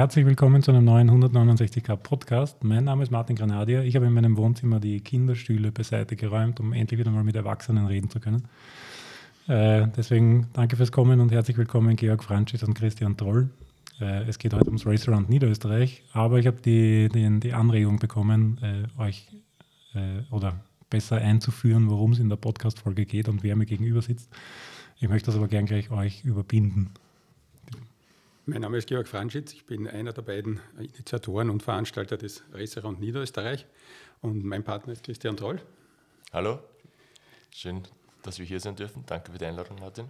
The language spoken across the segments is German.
Herzlich willkommen zu einem neuen 169k Podcast. Mein Name ist Martin Granadier. Ich habe in meinem Wohnzimmer die Kinderstühle beiseite geräumt, um endlich wieder mal mit Erwachsenen reden zu können. Äh, deswegen danke fürs Kommen und herzlich willkommen Georg Franschitz und Christian Troll. Äh, es geht heute ums Race Around Niederösterreich, aber ich habe die, die, die, Anregung bekommen, äh, euch äh, oder besser einzuführen, worum es in der Podcast-Folge geht und wer mir gegenüber sitzt. Ich möchte das aber gern gleich euch überbinden. Mein Name ist Georg Franschitz, ich bin einer der beiden Initiatoren und Veranstalter des Racerand Niederösterreich und mein Partner ist Christian Troll. Hallo, schön, dass wir hier sein dürfen. Danke für die Einladung, Martin.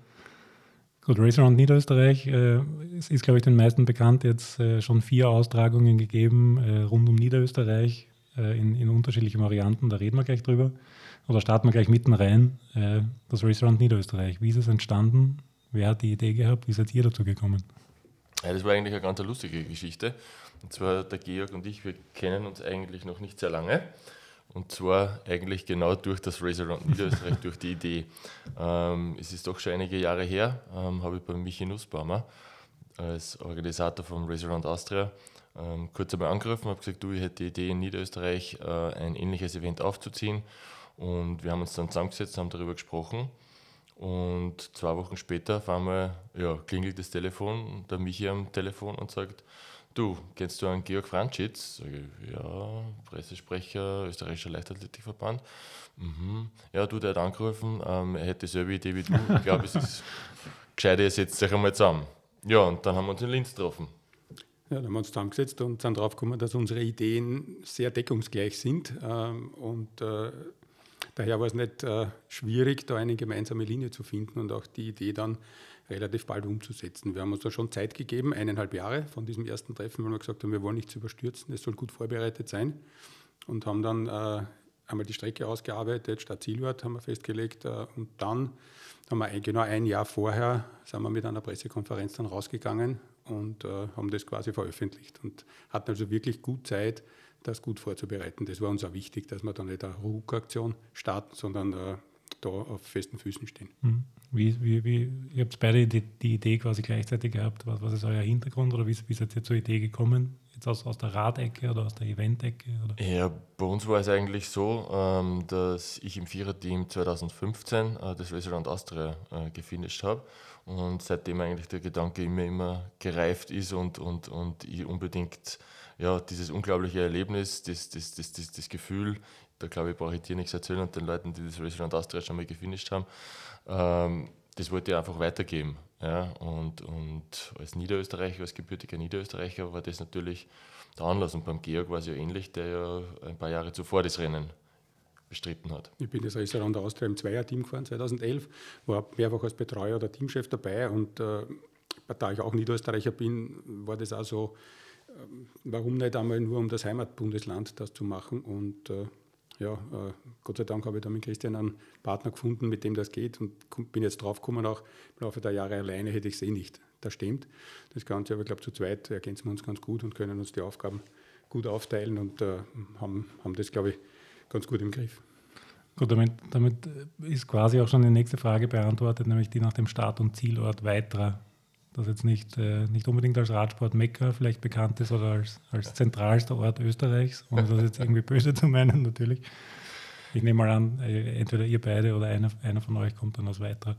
Gut, Racerand Niederösterreich äh, es ist, glaube ich, den meisten bekannt, jetzt äh, schon vier Austragungen gegeben äh, rund um Niederösterreich äh, in, in unterschiedlichen Varianten, da reden wir gleich drüber. Oder starten wir gleich mitten rein. Äh, das Race Around Niederösterreich. Wie ist es entstanden? Wer hat die Idee gehabt? Wie seid ihr dazu gekommen? Ja, das war eigentlich eine ganz lustige Geschichte. Und zwar der Georg und ich, wir kennen uns eigentlich noch nicht sehr lange. Und zwar eigentlich genau durch das Race Around Niederösterreich, durch die Idee. Ähm, es ist doch schon einige Jahre her, ähm, habe ich bei Michi Nussbaumer als Organisator vom Around Austria ähm, kurz einmal angerufen, habe gesagt, du, ich hätte die Idee in Niederösterreich äh, ein ähnliches Event aufzuziehen und wir haben uns dann zusammengesetzt, haben darüber gesprochen. Und zwei Wochen später auf einmal ja, klingelt das Telefon, der Michi am Telefon und sagt, du, kennst du einen Georg Franschitz? Sag ich, ja, Pressesprecher, österreichischer Leichtathletikverband. Mhm. Ja, du, der hat angerufen, ähm, er hätte dieselbe Idee wie du. Ich glaube, es ist gescheit, ihr setzt euch einmal zusammen. Ja, und dann haben wir uns in Linz getroffen. Ja, dann haben wir uns zusammengesetzt und sind drauf gekommen, dass unsere Ideen sehr deckungsgleich sind. Ähm, und äh, Daher war es nicht äh, schwierig, da eine gemeinsame Linie zu finden und auch die Idee dann relativ bald umzusetzen. Wir haben uns da schon Zeit gegeben, eineinhalb Jahre von diesem ersten Treffen, weil wir gesagt haben, wir wollen nichts überstürzen, es soll gut vorbereitet sein und haben dann äh, einmal die Strecke ausgearbeitet, Stadt Zielort haben wir festgelegt äh, und dann haben wir genau ein Jahr vorher sind wir mit einer Pressekonferenz dann rausgegangen und äh, haben das quasi veröffentlicht und hatten also wirklich gut Zeit, das gut vorzubereiten. Das war uns auch wichtig, dass wir da nicht eine Ruckaktion starten, sondern äh, da auf festen Füßen stehen. Mhm. Wie, wie, wie, ihr habt beide die, die, Idee quasi gleichzeitig gehabt. Was, was ist euer Hintergrund oder wie, wie seid ihr zur Idee gekommen? Jetzt aus, aus der Radecke oder aus der Eventecke? Oder? Ja, bei uns war es eigentlich so, ähm, dass ich im Viererteam 2015 äh, das Race Around Austria äh, gefinisht habe und seitdem eigentlich der Gedanke immer, immer gereift ist und, und, und ich unbedingt ja, dieses unglaubliche Erlebnis, das, das, das, das, das Gefühl, da glaube ich, brauche ich dir nichts erzählen und den Leuten, die das Restaurant Austria schon mal gefinisht haben, ähm, das wollte ich einfach weitergeben. Ja? Und, und als Niederösterreicher, als gebürtiger Niederösterreicher war das natürlich der Anlass. Und beim Georg war es ja ähnlich, der ja ein paar Jahre zuvor das Rennen bestritten hat. Ich bin das Restaurant Austria im Zweierteam gefahren 2011, war mehrfach als Betreuer oder Teamchef dabei und äh, da ich auch Niederösterreicher bin, war das auch so warum nicht einmal nur um das Heimatbundesland das zu machen? Und äh, ja, äh, Gott sei Dank habe ich da mit Christian einen Partner gefunden, mit dem das geht und bin jetzt draufgekommen, auch im Laufe der Jahre alleine hätte ich es eh nicht. Das stimmt. Das Ganze, aber ich glaube, zu zweit ergänzen wir uns ganz gut und können uns die Aufgaben gut aufteilen und äh, haben, haben das, glaube ich, ganz gut im Griff. Gut, damit, damit ist quasi auch schon die nächste Frage beantwortet, nämlich die nach dem Start- und Zielort weiterer das jetzt nicht, äh, nicht unbedingt als Radsport-Mekka vielleicht bekannt ist oder als, als zentralster Ort Österreichs, ohne das jetzt irgendwie böse zu meinen natürlich. Ich nehme mal an, äh, entweder ihr beide oder einer, einer von euch kommt dann aus Weitra.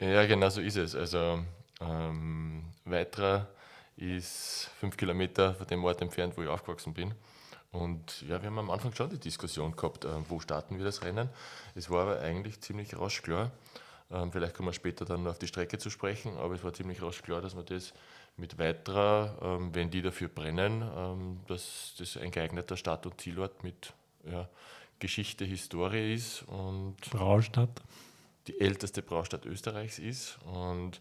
Ja, genau so ist es. Also ähm, Weitra ist fünf Kilometer von dem Ort entfernt, wo ich aufgewachsen bin. Und ja, wir haben am Anfang schon die Diskussion gehabt, äh, wo starten wir das Rennen. Es war aber eigentlich ziemlich rasch klar, vielleicht kommen wir später dann auf die Strecke zu sprechen, aber es war ziemlich rasch klar, dass man das mit weiterer, ähm, wenn die dafür brennen, ähm, dass das ein geeigneter Start- und Zielort mit ja, Geschichte, Historie ist und Braustadt. Die älteste Braustadt Österreichs ist und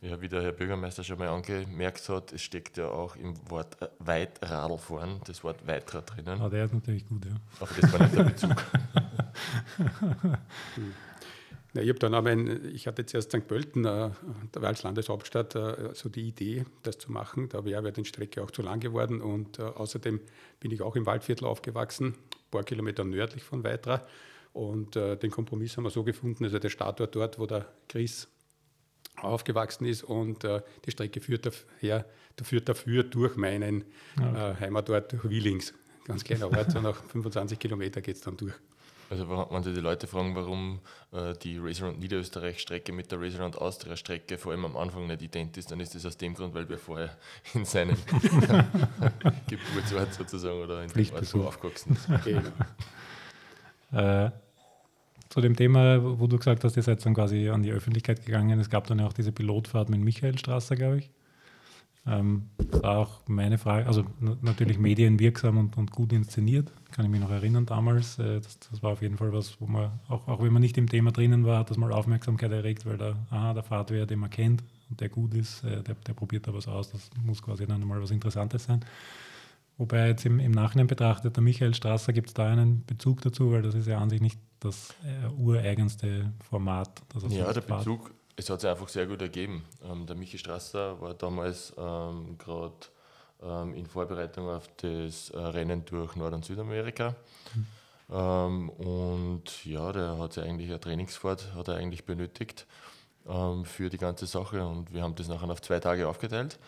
ja, wie der Herr Bürgermeister schon mal angemerkt hat, es steckt ja auch im Wort Weitradl vorn, das Wort Weitra drinnen. Ah, der ist natürlich gut, ja. Aber das war nicht der Bezug. Ja, ich habe dann aber, ein, ich hatte zuerst St. Pölten, äh, als Landeshauptstadt, äh, so die Idee, das zu machen. Da wäre die Strecke auch zu lang geworden und äh, außerdem bin ich auch im Waldviertel aufgewachsen, ein paar Kilometer nördlich von Weitra. Und äh, den Kompromiss haben wir so gefunden, also der Startort dort, wo der Chris aufgewachsen ist und äh, die Strecke führt, daher, führt dafür durch meinen okay. äh, Heimatort, durch Willings. Ganz kleiner Ort, so nach 25 Kilometer geht es dann durch. Also wenn sich die Leute fragen, warum äh, die Racer Round Niederösterreich-Strecke mit der Racer Round Austria-Strecke vor allem am Anfang nicht ident ist, dann ist das aus dem Grund, weil wir vorher in seinem Geburtsort sozusagen oder in dem Ort so aufgewachsen sind. Äh, zu dem Thema, wo du gesagt hast, ihr seid dann quasi an die Öffentlichkeit gegangen. Es gab dann ja auch diese Pilotfahrt mit Michael Strasser, glaube ich. Ähm, das war auch meine Frage, also natürlich medienwirksam und, und, gut inszeniert, kann ich mich noch erinnern damals. Äh, das, das, war auf jeden Fall was, wo man, auch, auch wenn man nicht im Thema drinnen war, hat das mal Aufmerksamkeit erregt, weil da, aha, der fahrt wer, den man kennt und der gut ist, äh, der, der, probiert da was aus, das muss quasi dann mal was Interessantes sein. Wobei jetzt im, im Nachhinein betrachtet, der Michael Strasser, gibt es da einen Bezug dazu, weil das ist ja an sich nicht das äh, ureigenste Format. ja, der Bezug, es hat sich einfach sehr gut ergeben. Ähm, der Michi Strasser war damals ähm, gerade ähm, in Vorbereitung auf das äh, Rennen durch Nord- und Südamerika. Mhm. Und ja, der hat sich eigentlich eine Trainingsfahrt hat er eigentlich benötigt ähm, für die ganze Sache. Und wir haben das nachher auf zwei Tage aufgeteilt: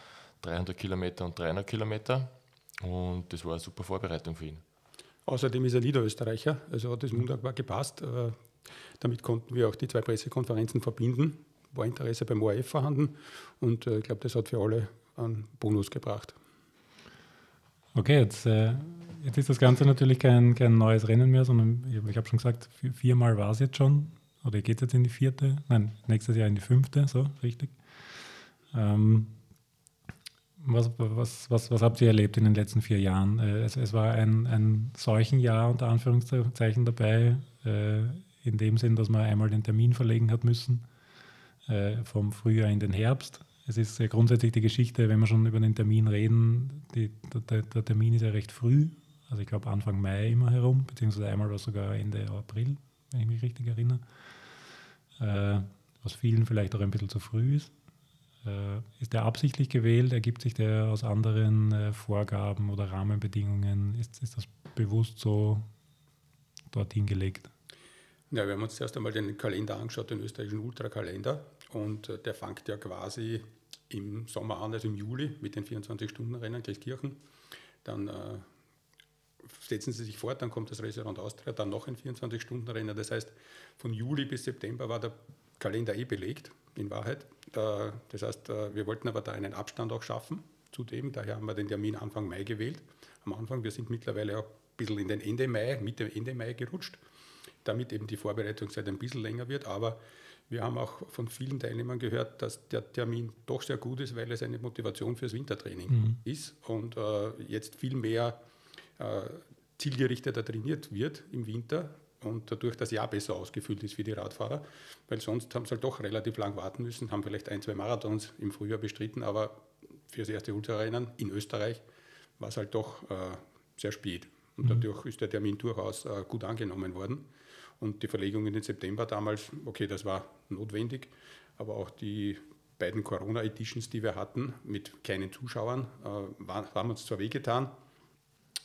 300 Kilometer und 300 Kilometer. Und das war eine super Vorbereitung für ihn. Außerdem ist er Niederösterreicher, also hat das wunderbar gepasst. Äh, damit konnten wir auch die zwei Pressekonferenzen verbinden war Interesse beim ORF vorhanden und äh, ich glaube, das hat für alle einen Bonus gebracht. Okay, jetzt, äh, jetzt ist das Ganze natürlich kein, kein neues Rennen mehr, sondern ich, ich habe schon gesagt, viermal war es jetzt schon. Oder geht jetzt in die vierte? Nein, nächstes Jahr in die fünfte, so richtig. Ähm, was, was, was, was habt ihr erlebt in den letzten vier Jahren? Äh, es, es war ein, ein Seuchenjahr unter Anführungszeichen dabei, äh, in dem Sinn, dass man einmal den Termin verlegen hat müssen äh, vom Frühjahr in den Herbst. Es ist ja grundsätzlich die Geschichte, wenn wir schon über den Termin reden, die, der, der, Termin ist ja recht früh, also ich glaube Anfang Mai immer herum, beziehungsweise einmal war sogar Ende April, wenn ich mich richtig erinnere, äh, was vielen vielleicht auch ein bisschen zu früh ist. Äh, ist der absichtlich gewählt? Ergibt sich der aus anderen äh, Vorgaben oder Rahmenbedingungen? Ist, ist das bewusst so dorthin gelegt? Ja, wir haben uns zuerst einmal den Kalender angeschaut, den österreichischen Ultrakalender. Und äh, der fängt ja quasi im Sommer an, also im Juli mit den 24-Stunden-Rennen Kirchen. Dann äh, setzen sie sich fort, dann kommt das Restaurant Austria, dann noch ein 24-Stunden-Rennen. Das heißt, von Juli bis September war der Kalender eh belegt, in Wahrheit. Da, das heißt, äh, wir wollten aber da einen Abstand auch schaffen zudem. Daher haben wir den Termin Anfang Mai gewählt. Am Anfang, wir sind mittlerweile auch ein bisschen in den Ende Mai, Mitte Ende Mai gerutscht damit eben die Vorbereitungszeit ein bisschen länger wird. Aber wir haben auch von vielen Teilnehmern gehört, dass der Termin doch sehr gut ist, weil es eine Motivation fürs Wintertraining mhm. ist und äh, jetzt viel mehr äh, zielgerichteter trainiert wird im Winter und dadurch das Jahr besser ausgefüllt ist für die Radfahrer, weil sonst haben sie halt doch relativ lang warten müssen, haben vielleicht ein, zwei Marathons im Frühjahr bestritten, aber für das erste Ultrarennen in Österreich war es halt doch äh, sehr spät. Und mhm. dadurch ist der Termin durchaus äh, gut angenommen worden. Und die Verlegung in den September damals, okay, das war notwendig, aber auch die beiden Corona-Editions, die wir hatten, mit keinen Zuschauern, äh, waren, uns zwar wehgetan,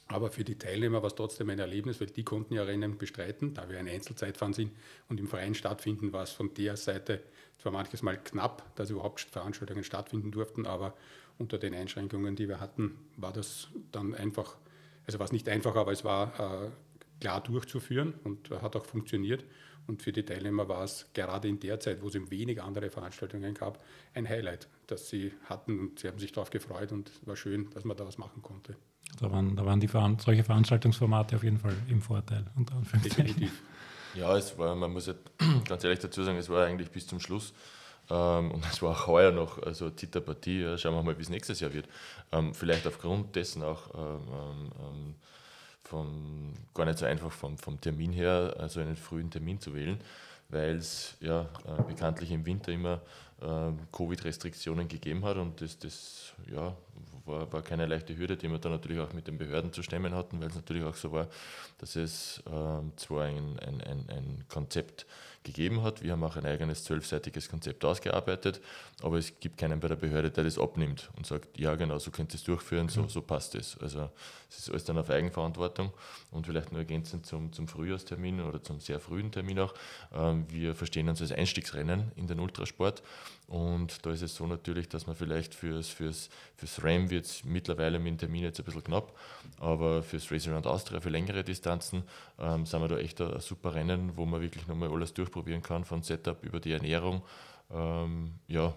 aber für die Teilnehmer war es trotzdem ein Erlebnis, weil die konnten ja Rennen bestreiten, da wir ein Einzelzeitfahren sind und im Freien stattfinden, war es von der Seite zwar manches Mal knapp, dass überhaupt Veranstaltungen stattfinden durften, aber unter den Einschränkungen, die wir hatten, war das dann einfach, also war es nicht einfach, aber es war äh, klar durchzuführen und hat auch funktioniert. Und für die Teilnehmer war es gerade in der Zeit, wo es eben wenig andere Veranstaltungen gab, ein Highlight, das sie hatten und sie haben sich darauf gefreut und es war schön, dass man da was machen konnte. Da waren, da waren die Veran solche Veranstaltungsformate auf jeden Fall im Vorteil. Definitiv. Ja, es war, man muss ganz ehrlich dazu sagen, es war eigentlich bis zum Schluss ähm, und es war auch heuer noch also Zitterpartie. Ja, schauen wir mal, wie es nächstes Jahr wird. Ähm, vielleicht aufgrund dessen auch ähm, ähm vom, gar nicht so einfach vom, vom Termin her, also einen frühen Termin zu wählen, weil es ja äh, bekanntlich im Winter immer äh, Covid-Restriktionen gegeben hat und das, das ja, war, war keine leichte Hürde, die wir dann natürlich auch mit den Behörden zu stemmen hatten, weil es natürlich auch so war, dass es äh, zwar ein, ein, ein, ein Konzept gegeben hat. Wir haben auch ein eigenes zwölfseitiges Konzept ausgearbeitet, aber es gibt keinen bei der Behörde, der das abnimmt und sagt, ja genau, so könnt ihr es durchführen, so, so passt es. Also es ist alles dann auf Eigenverantwortung und vielleicht nur ergänzend zum, zum Frühjahrstermin oder zum sehr frühen Termin auch. Ähm, wir verstehen uns als Einstiegsrennen in den Ultrasport und da ist es so natürlich, dass man vielleicht fürs, fürs, fürs RAM wird es mittlerweile mit dem Termin jetzt ein bisschen knapp, aber fürs Race Around Austria, für längere Distanzen, ähm, sind wir da echt ein, ein, super Rennen, wo man wirklich nochmal alles durchprobieren kann, von Setup über die Ernährung, ähm, ja,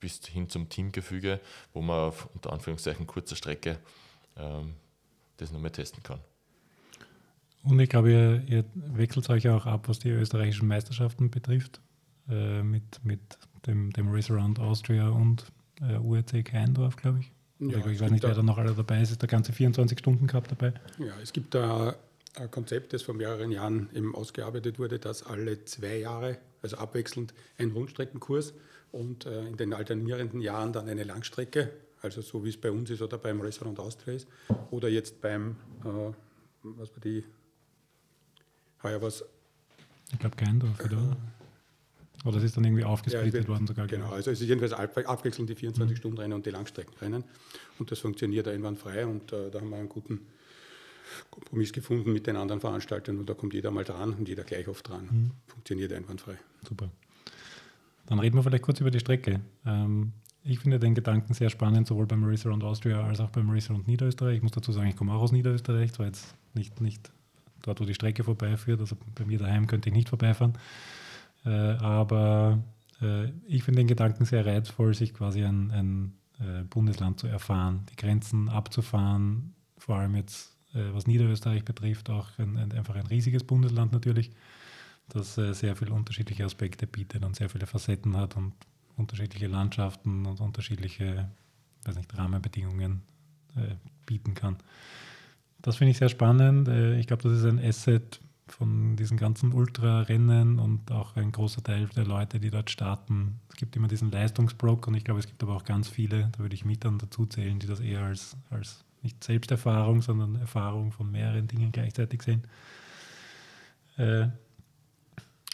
bis hin zum Teamgefüge, wo man auf unter Anführungszeichen kurzer Strecke ähm, das nochmal testen kann. Und ich glaube, ihr, ihr wechselt euch auch ab, was die österreichischen Meisterschaften betrifft, äh, mit, mit dem, dem Race Around Austria und äh, URC Keindorf, glaube ich. Ja, ich weiß nicht, wer da noch alle dabei ist. Ist der ganze 24 Stunden Cup dabei? Ja, es gibt da ein Konzept, das vor mehreren Jahren eben ausgearbeitet wurde, dass alle zwei Jahre, also abwechselnd ein Rundstreckenkurs und äh, in den alternierenden Jahren dann eine Langstrecke, also so wie es bei uns ist oder beim Restaurant Austria ist, oder jetzt beim, äh, was war die, heuer was? Ich glaube Keindorf, oder? Äh, oder es ist dann irgendwie aufgesplittet ja, worden sogar. Genau, also es ist jedenfalls abwechselnd die 24-Stunden-Rennen mhm. und die Langstreckenrennen. Und das funktioniert einwandfrei und äh, da haben wir einen guten Kompromiss gefunden mit den anderen Veranstaltern und da kommt jeder mal dran und jeder gleich oft dran. Mhm. Funktioniert einwandfrei. Super. Dann reden wir vielleicht kurz über die Strecke. Ähm, ich finde den Gedanken sehr spannend, sowohl beim Race Around Austria als auch beim Race Around Niederösterreich. Ich muss dazu sagen, ich komme auch aus Niederösterreich, zwar jetzt nicht, nicht dort, wo die Strecke vorbeiführt, also bei mir daheim könnte ich nicht vorbeifahren. Äh, aber äh, ich finde den Gedanken sehr reizvoll, sich quasi ein, ein äh, Bundesland zu erfahren, die Grenzen abzufahren, vor allem jetzt, was Niederösterreich betrifft, auch ein, ein, einfach ein riesiges Bundesland natürlich, das äh, sehr viele unterschiedliche Aspekte bietet und sehr viele Facetten hat und unterschiedliche Landschaften und unterschiedliche weiß nicht, Rahmenbedingungen äh, bieten kann. Das finde ich sehr spannend. ich glaube, das ist ein Asset, von diesen ganzen Ultrarennen und auch ein großer Teil der Leute, die dort starten. Es gibt immer diesen Leistungsblock und ich glaube, es gibt aber auch ganz viele, da würde ich mit dann dazu zählen, die das eher als, als nicht Selbsterfahrung, sondern Erfahrung von mehreren Dingen gleichzeitig sehen. Äh,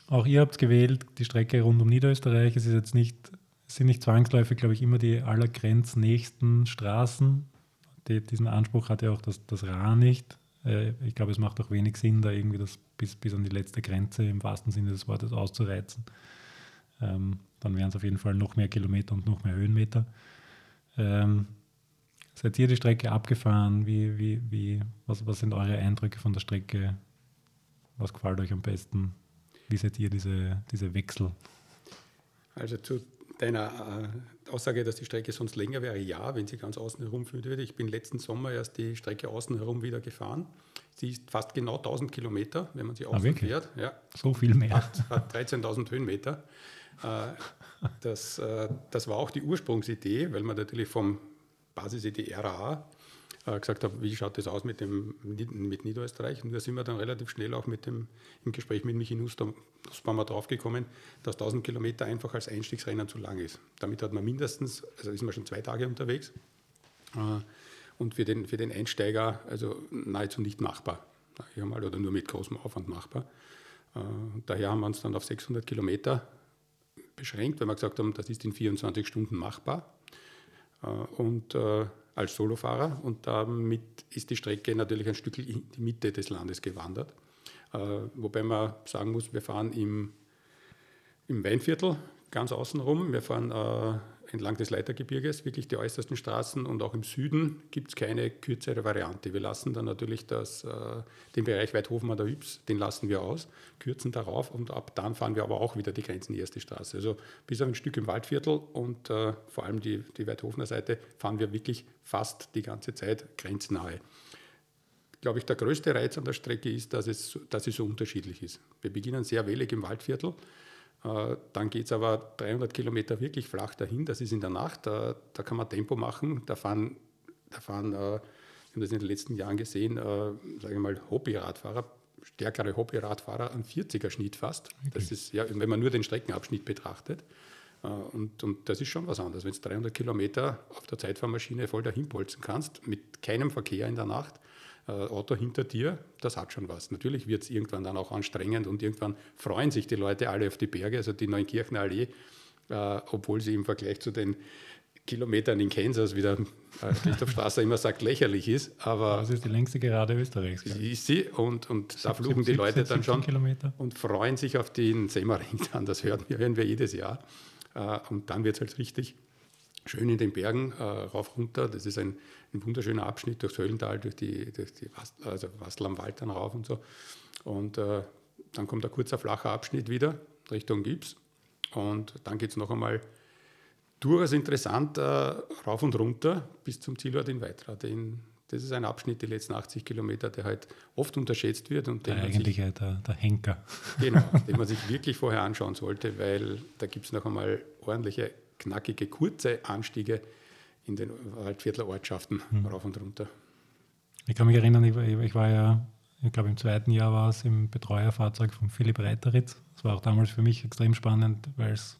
auch ihr habt gewählt, die Strecke rund um Niederösterreich. Es ist jetzt nicht, sind nicht zwangsläufig, glaube ich, immer die allergrenznächsten Straßen. Die, diesen Anspruch hat ja auch das, das Ra nicht. Äh, ich glaube, es macht auch wenig Sinn, da irgendwie das bis, bis an die letzte Grenze im wahrsten Sinne des Wortes auszureizen. Ähm, dann wären es auf jeden Fall noch mehr Kilometer und noch mehr Höhenmeter. Ähm, seid ihr die Strecke abgefahren? Wie, wie, wie, was, was sind eure Eindrücke von der Strecke? Was gefällt euch am besten? Wie seht ihr diese, diese Wechsel? Also zu deiner äh, Aussage, dass die Strecke sonst länger wäre, ja, wenn sie ganz außen herum führen würde. Ich bin letzten Sommer erst die Strecke außen herum wieder gefahren. Sie ist fast genau 1000 Kilometer, wenn man sie außen ah, fährt. Ja. So viel mehr. Hat, hat 13.000 Höhenmeter. Äh, das, äh, das war auch die Ursprungsidee, weil man natürlich vom Basisidee RA äh, gesagt habe, wie schaut das aus mit, dem, mit Niederösterreich? Und da sind wir dann relativ schnell auch mit dem, im Gespräch mit Michi Nussbaumer draufgekommen, dass 1000 Kilometer einfach als Einstiegsrennen zu lang ist. Damit hat man mindestens, also ist man schon zwei Tage unterwegs äh, und für den, für den Einsteiger also nahezu nicht machbar, oder nur mit großem Aufwand machbar. Äh, daher haben wir uns dann auf 600 Kilometer beschränkt, weil wir gesagt haben, das ist in 24 Stunden machbar. Und als Solofahrer und damit ist die Strecke natürlich ein Stück in die Mitte des Landes gewandert. Äh, wobei man sagen muss, wir fahren im, im Weinviertel ganz außenrum. Wir fahren äh, entlang des Leitergebirges, wirklich die äußersten Straßen und auch im Süden gibt es keine kürzere Variante. Wir lassen dann natürlich das, äh, den Bereich Weidhofen an der Yps, den lassen wir aus, kürzen darauf und ab dann fahren wir aber auch wieder die Grenzen erste Straße. Also bis auf ein Stück im Waldviertel und äh, vor allem die, die Weidhofener Seite fahren wir wirklich fast die ganze Zeit grenznahe glaube ich, der größte Reiz an der Strecke ist, dass es, dass es so unterschiedlich ist. Wir beginnen sehr wellig im Waldviertel dann geht es aber 300 Kilometer wirklich flach dahin. Das ist in der Nacht. Da, da kann man Tempo machen. Da fahren, da fahren äh, wir haben das in den letzten Jahren gesehen, äh, sage ich mal, Hobby-Radfahrer, stärkere Hobby-Radfahrer am 40er Schnitt fast. Okay. Das ist, ja, wenn man nur den Streckenabschnitt betrachtet. Und, und, das ist schon was anderes. Wenn du 300 Kilometer auf der Zeitfahrmaschine voll dahin polzen kannst, mit keinem Verkehr in der Nacht, äh, Auto hinter dir, das hat schon was. Natürlich wird es irgendwann dann auch anstrengend und irgendwann freuen sich die Leute alle auf die Berge, also die Neunkirchener Allee, äh, obwohl sie im Vergleich zu den Kilometern in Kansas, wie der äh, Christoph Strasser immer sagt, lächerlich ist. Aber das ist die längste Gerade Österreichs. Ist sie und, und da fluchen die Leute dann schon Kilometer. und freuen sich auf den Semmering dann. Das hören wir, hören wir jedes Jahr. Äh, und dann wird es halt richtig schön in den Bergen äh, rauf runter. Das ist ein, ein wunderschöner Abschnitt durchs Höllental, durch die, durch die Wast, also Wastel am Wald dann rauf und so. Und äh, dann kommt ein kurzer flacher Abschnitt wieder Richtung Gips. Und dann geht es noch einmal durchaus interessant äh, rauf und runter bis zum Zielort in Weitra. Den, das ist ein Abschnitt, die letzten 80 Kilometer, der halt oft unterschätzt wird. Und der eigentlich sich, der, der Henker. Genau, den man sich wirklich vorher anschauen sollte, weil da gibt es noch einmal ordentliche, knackige, kurze Anstiege in den Waldviertlerortschaften hm. rauf und runter. Ich kann mich erinnern, ich, ich war ja, ich glaube im zweiten Jahr war es im Betreuerfahrzeug von Philipp Reiteritz. Das war auch damals für mich extrem spannend, weil es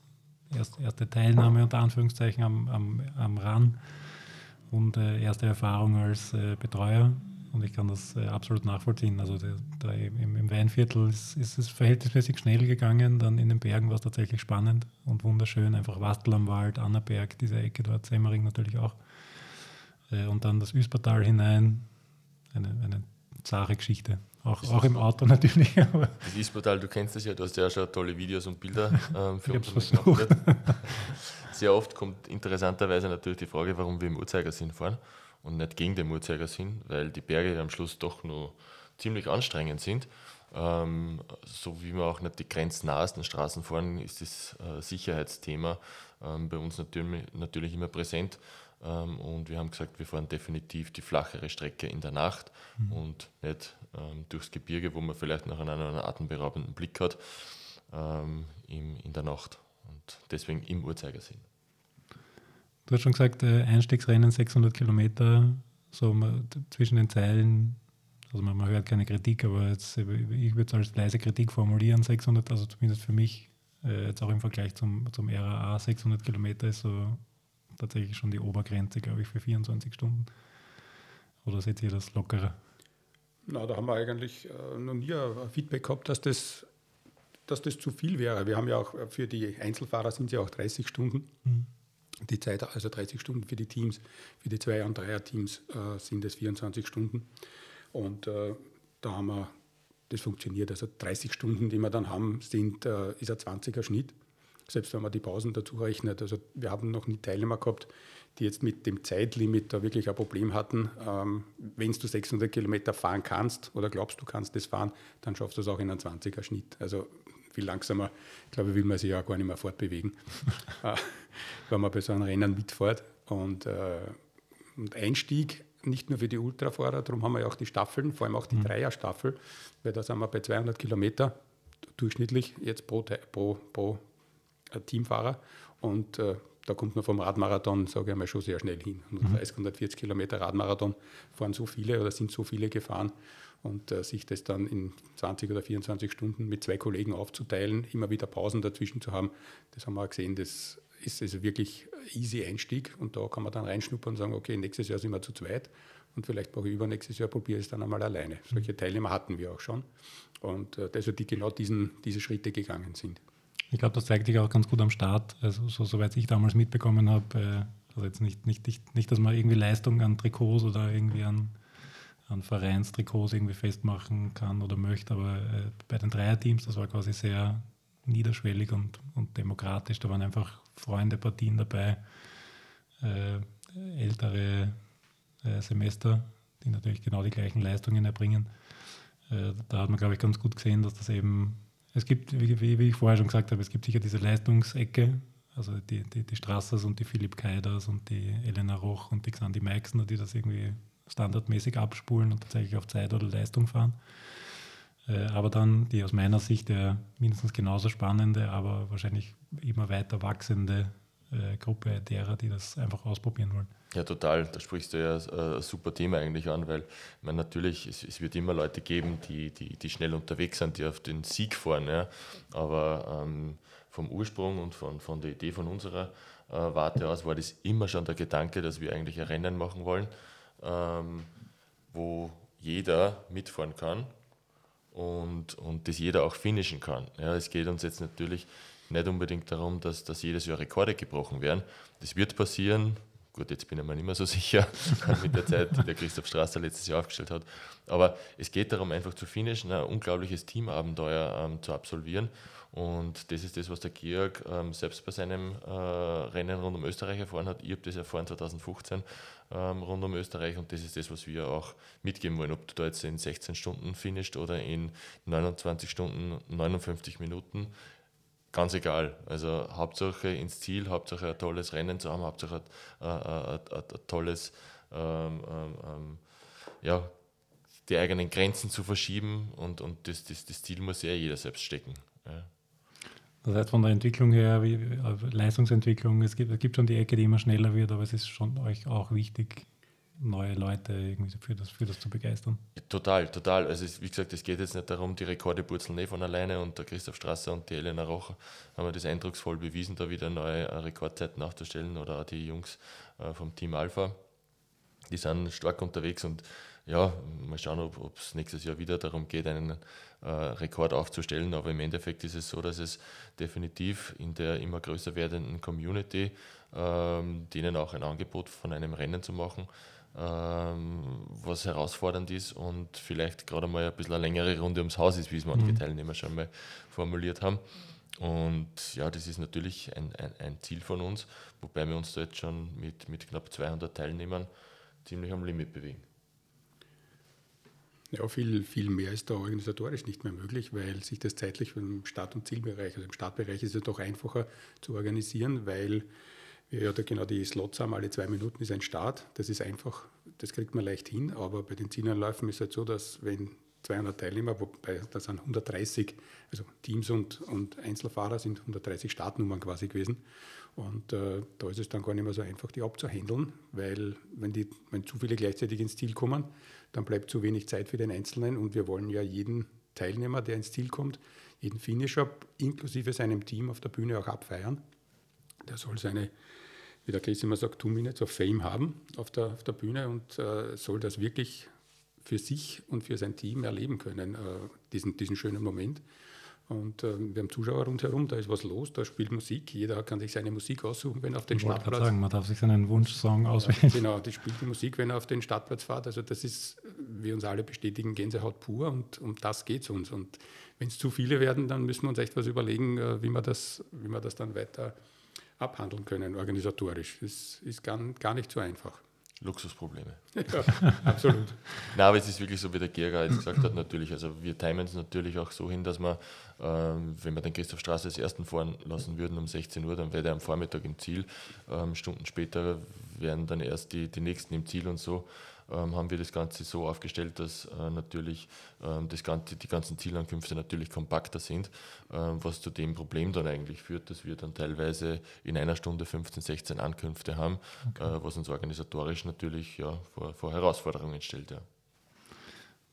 erst, erste Teilnahme unter Anführungszeichen am, am, am RAN und äh, erste Erfahrung als äh, Betreuer. Und ich kann das äh, absolut nachvollziehen. Also der, der im, im, Weinviertel ist, ist, es verhältnismäßig schnell gegangen. Dann in den Bergen war es tatsächlich spannend und wunderschön. Einfach Wastel am Wald, Annaberg, diese Ecke dort, Semmering natürlich auch. Äh, und dann das Üspertal hinein. Eine, eine zahre Geschichte. Auch, auch im Auto natürlich. das Ispertal, du kennst das ja, du hast ja schon tolle Videos und Bilder ähm, für uns versucht. Sehr oft kommt interessanterweise natürlich die Frage, warum wir im Uhrzeigersinn fahren und nicht gegen den Uhrzeigersinn, weil die Berge am Schluss doch nur ziemlich anstrengend sind. Ähm, so wie wir auch nicht die grenznahesten Straßen fahren, ist das äh, Sicherheitsthema ähm, bei uns natürlich, natürlich immer präsent. Ähm, und wir haben gesagt, wir fahren definitiv die flachere Strecke in der Nacht mhm. und nicht ähm, durchs Gebirge, wo man vielleicht noch einen, einen atemberaubenden Blick hat, ähm, im, in der Nacht. Und deswegen im Uhrzeigersinn. Du hast schon gesagt, äh, Einstiegsrennen 600 Kilometer, so zwischen den Zeilen, also man, hört keine Kritik, aber jetzt, ich würde es als leise Kritik formulieren, 600, also zumindest für mich, äh, jetzt auch im Vergleich zum, zum RAA, 600 Kilometer ist so tatsächlich schon die Obergrenze, glaube ich, für 24 Stunden. Oder seht ihr das lockerer? Na, da haben wir eigentlich äh, noch nie Feedback gehabt, dass das, dass das zu viel wäre. Wir haben ja auch für die Einzelfahrer sind es ja auch 30 Stunden. Mhm. Die Zeit, also 30 Stunden für die Teams, für die Zweier- und Dreier-Teams äh, sind es 24 Stunden. Und äh, da haben wir, das funktioniert. Also 30 Stunden, die wir dann haben, sind, äh, ist ein 20er Schnitt selbst wenn man die Pausen dazu rechnet. Also wir haben noch nie Teilnehmer gehabt, die jetzt mit dem Zeitlimit da wirklich ein Problem hatten. Ähm, Wenn du 600 Kilometer fahren kannst oder glaubst, du kannst das fahren, dann schaffst du es auch in einem 20er Schnitt. Also viel langsamer, glaube ich, will man sich ja gar nicht mehr fortbewegen, äh, wenn man bei so einem Rennen mitfährt. Und, äh, und Einstieg nicht nur für die Ultrafahrer, darum haben wir ja auch die Staffeln, vor allem auch die mhm. Dreierstaffel, weil da sind wir bei 200 Kilometer durchschnittlich jetzt pro, pro, pro Teamfahrer und äh, da kommt man vom Radmarathon, sage ich einmal, schon sehr schnell hin. 130, 140 Kilometer Radmarathon fahren so viele oder sind so viele gefahren. Und äh, sich das dann in 20 oder 24 Stunden mit zwei Kollegen aufzuteilen, immer wieder Pausen dazwischen zu haben, das haben wir auch gesehen, das ist also wirklich easy Einstieg. Und da kann man dann reinschnuppern und sagen, okay, nächstes Jahr sind wir zu zweit. Und vielleicht brauche ich übernächstes Jahr, probiere es dann einmal alleine. Solche Teilnehmer hatten wir auch schon. Und äh, also die genau diesen, diese Schritte gegangen sind. Ich glaube, das zeigt sich auch ganz gut am Start. Also, so, soweit ich damals mitbekommen habe, äh, also jetzt nicht, nicht, nicht, nicht, dass man irgendwie Leistung an Trikots oder irgendwie an, an Vereinstrikots irgendwie festmachen kann oder möchte, aber äh, bei den Dreierteams, das war quasi sehr niederschwellig und, und demokratisch. Da waren einfach Freunde, Partien dabei, äh, ältere äh, Semester, die natürlich genau die gleichen Leistungen erbringen. Äh, da hat man, glaube ich, ganz gut gesehen, dass das eben es gibt, wie, wie, ich vorher schon gesagt habe, es gibt sicher diese Leistungsecke, also die, die, die Strassers und die Philipp Kaiders und die Elena Roch und die Xandi Meixner, die das irgendwie standardmäßig abspulen und tatsächlich auf Zeit oder Leistung fahren. Äh, aber dann die aus meiner Sicht der mindestens genauso spannende, aber wahrscheinlich immer weiter wachsende äh, Gruppe derer, die das einfach ausprobieren wollen. Ja, total. Da sprichst du ja äh, ein super Thema eigentlich an, weil man natürlich, es, es, wird immer Leute geben, die, die, die schnell unterwegs sind, die auf den Sieg fahren. Ja. Aber ähm, vom Ursprung und von, von der Idee von unserer äh, Warte aus war das immer schon der Gedanke, dass wir eigentlich ein Rennen machen wollen, ähm, wo jeder mitfahren kann und, und das jeder auch finishen kann. Ja, es geht uns jetzt natürlich nicht unbedingt darum, dass, dass jedes Jahr Rekorde gebrochen werden. Das wird passieren. Gut, jetzt bin ich mir nicht mehr so sicher mit der Zeit, die der Christoph Strasser letztes Jahr aufgestellt hat. Aber es geht darum, einfach zu finishen, ein unglaubliches Teamabenteuer ähm, zu absolvieren. Und das ist das, was der Georg ähm, selbst bei seinem äh, Rennen rund um Österreich erfahren hat. Ich habe das erfahren 2015 ähm, rund um Österreich und das ist das, was wir auch mitgeben wollen. Ob du da jetzt in 16 Stunden finisht oder in 29 Stunden, 59 Minuten, ganz egal. Also Hauptsache ins Ziel, Hauptsache ein tolles Rennen zu haben, Hauptsache ein, ein, ein, ein tolles, ähm, ähm, ähm, ja, die eigenen Grenzen zu verschieben und, und das, das, das Ziel muss ja jeder selbst stecken. Ja. Das heißt, von der Entwicklung her, wie, Leistungsentwicklung, es gibt, es gibt schon die Ecke, die immer schneller wird, aber es ist schon euch auch wichtig, neue Leute irgendwie für das, für das zu begeistern. Total, total. Also wie gesagt, es geht jetzt nicht darum, die Rekorde purzeln nicht von alleine und der Christoph Strasser und die Elena Rocher haben das eindrucksvoll bewiesen, da wieder neue Rekordzeiten nachzustellen oder auch die Jungs äh, vom Team Alpha. Die sind stark unterwegs und ja, mal schauen, ob es nächstes Jahr wieder darum geht, einen äh, Rekord aufzustellen. Aber im Endeffekt ist es so, dass es definitiv in der immer größer werdenden Community ähm, denen auch ein Angebot von einem Rennen zu machen, was herausfordernd ist und vielleicht gerade mal ein bisschen eine längere Runde ums Haus ist, wie es manche mhm. Teilnehmer schon mal formuliert haben. Und ja, das ist natürlich ein, ein, ein, Ziel von uns, wobei wir uns da jetzt schon mit, mit knapp 200 Teilnehmern ziemlich am Limit bewegen. Ja, viel, viel mehr ist da organisatorisch nicht mehr möglich, weil sich das zeitlich im Start- und Zielbereich, also im Startbereich ist es doch einfacher zu organisieren, weil ja da genau die Slots haben, alle zwei Minuten ist ein Start. Das ist einfach, das kriegt man leicht hin, aber bei den Zielanläufen ist es halt so, dass wenn 200 Teilnehmer, wobei das sind 130, also Teams und, und Einzelfahrer sind 130 Startnummern quasi gewesen. Und äh, da ist es dann gar nicht mehr so einfach, die abzuhandeln, weil wenn, die, wenn zu viele gleichzeitig ins Ziel kommen, dann bleibt zu wenig Zeit für den Einzelnen und wir wollen ja jeden Teilnehmer, der ins Ziel kommt, jeden Finisher inklusive seinem Team auf der Bühne auch abfeiern. Der soll seine, wie der Chris immer sagt, Two Minutes of Fame haben auf der, auf der Bühne und äh, soll das wirklich für sich und für sein Team erleben können, äh, diesen, diesen schönen Moment. Und äh, wir haben Zuschauer rundherum, da ist was los, da spielt Musik, jeder kann sich seine Musik aussuchen, wenn er auf den ich Startplatz... sagen, man darf sich seinen Wunschsong auswählen. Genau, die spielt die Musik, wenn er auf den Startplatz fährt. Also das ist, wie uns alle bestätigen, Gänsehaut pur und um das geht es uns. Und wenn es zu viele werden, dann müssen wir uns echt was überlegen, äh, wie wir das, wie wir das dann weiter abhandeln können, organisatorisch. Das ist gar, gar nicht so einfach. Luxusprobleme. Ja, absolut. Nein, aber es ist wirklich so, wie der Gerger jetzt gesagt hat, natürlich. Also wir timen es natürlich auch so hin, dass wir, ähm, wenn wir den Christoph Straße als ersten fahren lassen würden um 16 Uhr, dann wäre er am Vormittag im Ziel. Ähm, Stunden später wären dann erst die, die nächsten im Ziel und so haben wir das Ganze so aufgestellt, dass äh, natürlich ähm, das Ganze, die ganzen Zielankünfte natürlich kompakter sind, ähm, was zu dem Problem dann eigentlich führt, dass wir dann teilweise in einer Stunde 15, 16 Ankünfte haben, okay. äh, was uns organisatorisch natürlich ja, vor, vor Herausforderungen stellt. Ja.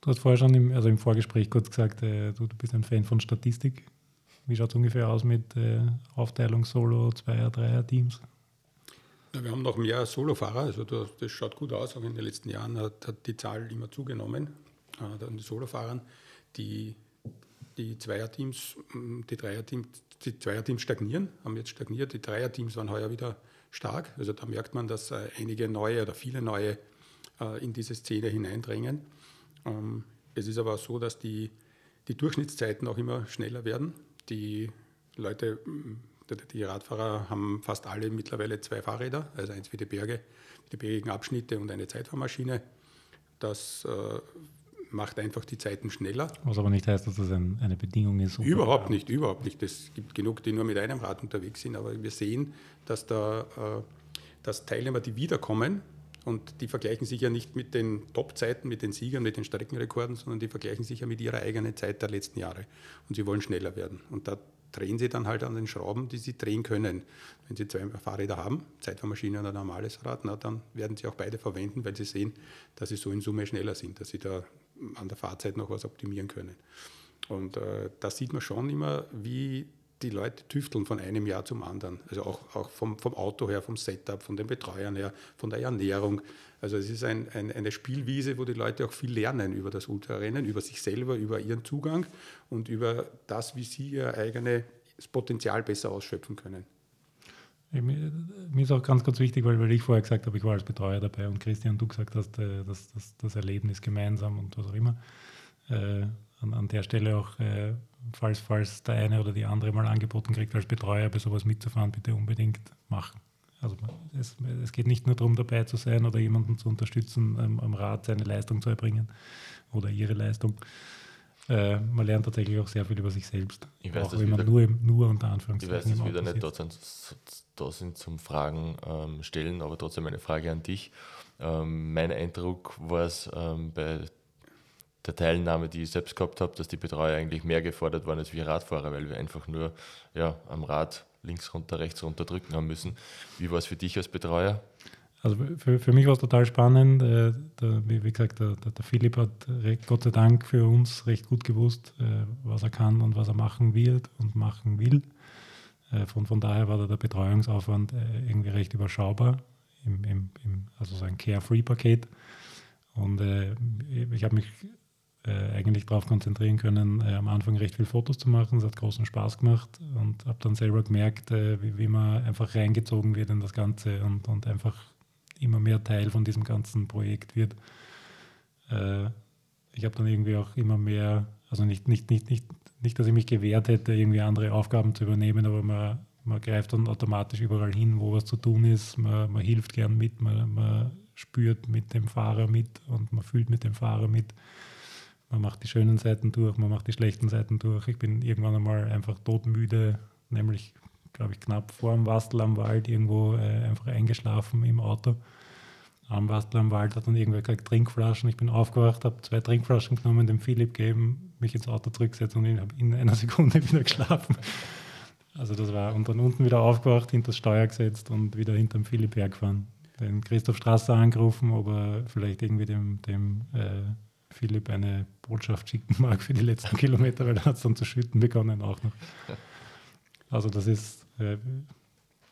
Du hast vorher schon im, also im Vorgespräch kurz gesagt, äh, du, du, bist ein Fan von Statistik. Wie schaut es ungefähr aus mit äh, Aufteilung Solo, Zweier, Dreier Teams? Wir haben noch mehr Solofahrer, also das schaut gut aus. Auch in den letzten Jahren hat, hat die Zahl immer zugenommen äh, an Solofahrern. Die, die Zweierteams, mm, die Dreierteams, die Zweierteams stagnieren, haben jetzt stagniert. Die Dreierteams waren heuer wieder stark. Also da merkt man, dass äh, einige neue oder viele neue äh, in diese Szene hineindrängen. Ähm, es ist aber so, dass die, die Durchschnittszeiten auch immer schneller werden. Die Leute mm, die Radfahrer haben fast alle mittlerweile zwei Fahrräder, also eins für die Berge, die bergigen Abschnitte und eine Zeitfahrmaschine. Das äh, macht einfach die Zeiten schneller. Was aber nicht heißt, dass das ein, eine Bedingung ist. Um überhaupt nicht, überhaupt nicht. Es gibt genug, die nur mit einem Rad unterwegs sind, aber wir sehen, dass, da, äh, dass Teilnehmer, die wiederkommen, und die vergleichen sich ja nicht mit den Top-Zeiten, mit den Siegern, mit den Streckenrekorden, sondern die vergleichen sich ja mit ihrer eigenen Zeit der letzten Jahre. Und sie wollen schneller werden. Und da drehen sie dann halt an den Schrauben, die sie drehen können. Wenn sie zwei Fahrräder haben, Zeitfahrmaschine und ein normales Rad, na, dann werden sie auch beide verwenden, weil sie sehen, dass sie so in Summe schneller sind, dass sie da an der Fahrzeit noch was optimieren können. Und äh, da sieht man schon immer, wie die Leute tüfteln von einem Jahr zum anderen. Also auch, auch vom, vom Auto her, vom Setup, von den Betreuern her, von der Ernährung. Also es ist ein, ein, eine Spielwiese, wo die Leute auch viel lernen über das Ultrarennen, über sich selber, über ihren Zugang und über das, wie sie ihr eigenes Potenzial besser ausschöpfen können. Mir ist auch ganz, ganz wichtig, weil, weil ich vorher gesagt habe, ich war als Betreuer dabei und Christian, du gesagt hast, äh, das, das, das Erlebnis gemeinsam und was auch immer. Äh, an, an der Stelle auch, äh, falls, falls der eine oder die andere mal angeboten kriegt, als Betreuer bei sowas mitzufahren, bitte unbedingt machen. Also es, es geht nicht nur darum, dabei zu sein oder jemanden zu unterstützen, ähm, am Rad seine Leistung zu erbringen oder ihre Leistung. Äh, man lernt tatsächlich auch sehr viel über sich selbst. Ich weiß, auch wenn man nur, nur unter Anführungszeichen. Ich weiß, dass wir wieder nicht dort sind, da sind zum Fragen ähm, stellen, aber trotzdem eine Frage an dich. Ähm, mein Eindruck war es ähm, bei der Teilnahme, die ich selbst gehabt habe, dass die Betreuer eigentlich mehr gefordert waren als wir Radfahrer, weil wir einfach nur ja, am Rad links runter, rechts runter drücken haben müssen. Wie war es für dich als Betreuer? Also für, für mich war es total spannend. Äh, der, wie, wie, gesagt, der, der, Philipp hat recht, Gott sei Dank für uns recht gut gewusst, äh, was er kann und was er machen wird und machen will. Äh, von, von daher war da der Betreuungsaufwand äh, irgendwie recht überschaubar, im, im, im, also so ein Carefree-Paket. Und äh, ich habe mich äh, eigentlich darauf konzentrieren können, äh, am Anfang recht viel Fotos zu machen. Es hat großen Spaß gemacht und habe dann selber gemerkt, äh, wie, wie, man einfach reingezogen wird in das Ganze und, und einfach immer mehr Teil von diesem ganzen Projekt wird. Äh, ich habe dann irgendwie auch immer mehr, also nicht, nicht, nicht, nicht, nicht, dass ich mich gewehrt hätte, irgendwie andere Aufgaben zu übernehmen, aber man, man greift dann automatisch überall hin, wo was zu tun ist. Man, man hilft gern mit, man, man spürt mit dem Fahrer mit und man fühlt mit dem Fahrer mit. Man macht die schönen Seiten durch, man macht die schlechten Seiten durch. Ich bin irgendwann einmal einfach todmüde, nämlich, glaube ich, knapp vor dem Wastel am Wald irgendwo äh, einfach eingeschlafen im Auto. Am Wastel am Wald hat dann irgendwer gesagt, Trinkflaschen. Ich bin aufgewacht, habe zwei Trinkflaschen genommen, dem Philipp gegeben, mich ins Auto zurückgesetzt und habe in einer Sekunde wieder geschlafen. Also das war, und dann unten wieder aufgewacht, hinter das Steuer gesetzt und wieder hinter dem Philipp hergefahren. Den Christoph Strasser angerufen, ob er vielleicht irgendwie dem, dem äh, Philipp eine Botschaft schicken mag für die letzten Kilometer, weil er hat es dann zu schütten begonnen auch noch. Also das ist, äh,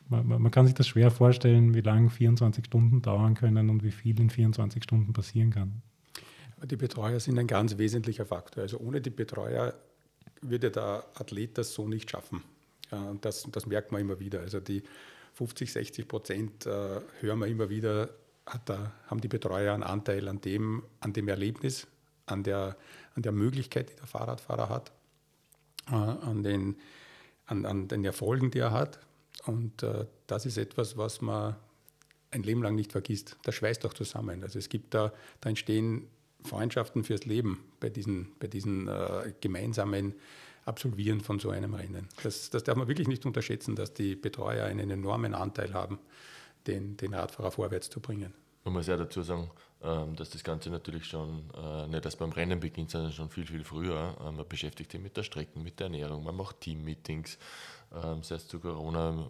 man, man, kann sich das schwer vorstellen, wie lange 24 Stunden dauern können und wie viel in 24 Stunden passieren kann. Die Betreuer sind ein ganz wesentlicher Faktor. Also ohne die Betreuer würde der Athlet das so nicht schaffen. Und das, das merkt man immer wieder. Also die 50, 60 Prozent äh, hören wir immer wieder, da, haben die Betreuer einen Anteil an dem, an dem Erlebnis, an der, an der Möglichkeit, die der Fahrradfahrer hat, äh, an, den, an, an den Erfolgen, die er hat. Und äh, das ist etwas, was man ein Leben lang nicht vergisst. Das schweißt auch zusammen. Also es gibt da, da entstehen Freundschaften fürs Leben bei diesen, bei diesen äh, gemeinsamen Absolvieren von so einem Rennen. Das, das darf man wirklich nicht unterschätzen, dass die Betreuer einen enormen Anteil haben den, den Radfahrer vorwärts zu bringen. Man muss ja dazu sagen, dass das Ganze natürlich schon äh, nicht erst beim Rennen beginnt, sondern schon viel, viel früher. Ähm, man beschäftigt sich mit der Strecke, mit der Ernährung, man macht Team-Meetings, ähm, sei es zu Corona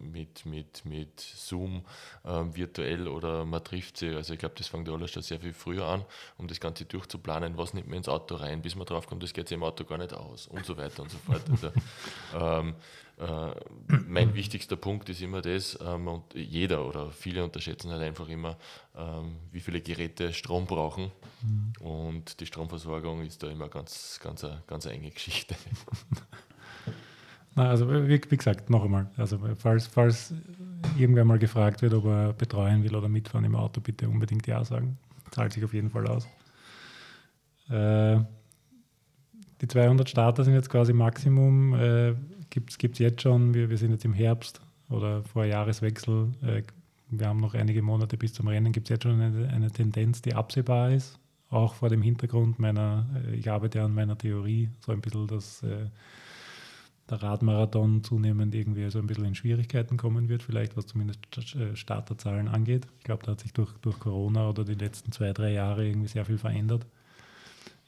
mit, mit, mit Zoom virtuell oder man trifft sie. Also ich glaube, das fängt alles schon sehr viel früher an, um das Ganze durchzuplanen, was nimmt man ins Auto rein, bis man drauf kommt, das geht sich im Auto gar nicht aus und so weiter und so fort. Also, ähm, äh, mein wichtigster Punkt ist immer das, ähm, und jeder oder viele unterschätzen halt einfach immer, ähm, wie viele Geräte Strom brauchen. Mhm. Und die Stromversorgung ist da immer ganz, ganz, eine, ganz eine enge Geschichte. Na, also wie, wie, gesagt, noch einmal, also falls, falls irgendwer mal gefragt wird, ob er betreuen will oder mitfahren im Auto, bitte unbedingt Ja sagen. Zahlt sich auf jeden Fall aus. Äh, die 200 Starter sind jetzt quasi Maximum. Äh, gibt es jetzt schon, wir, wir sind jetzt im Herbst oder vor Jahreswechsel, äh, wir haben noch einige Monate bis zum Rennen, gibt es jetzt schon eine, eine, Tendenz, die absehbar ist, auch vor dem Hintergrund meiner, äh, ich arbeite an meiner Theorie, so ein bisschen, dass äh, der Radmarathon zunehmend irgendwie so ein bisschen in Schwierigkeiten kommen wird, vielleicht was zumindest Starterzahlen angeht. Ich glaube, da hat sich durch, durch Corona oder die letzten zwei, drei Jahre irgendwie sehr viel verändert.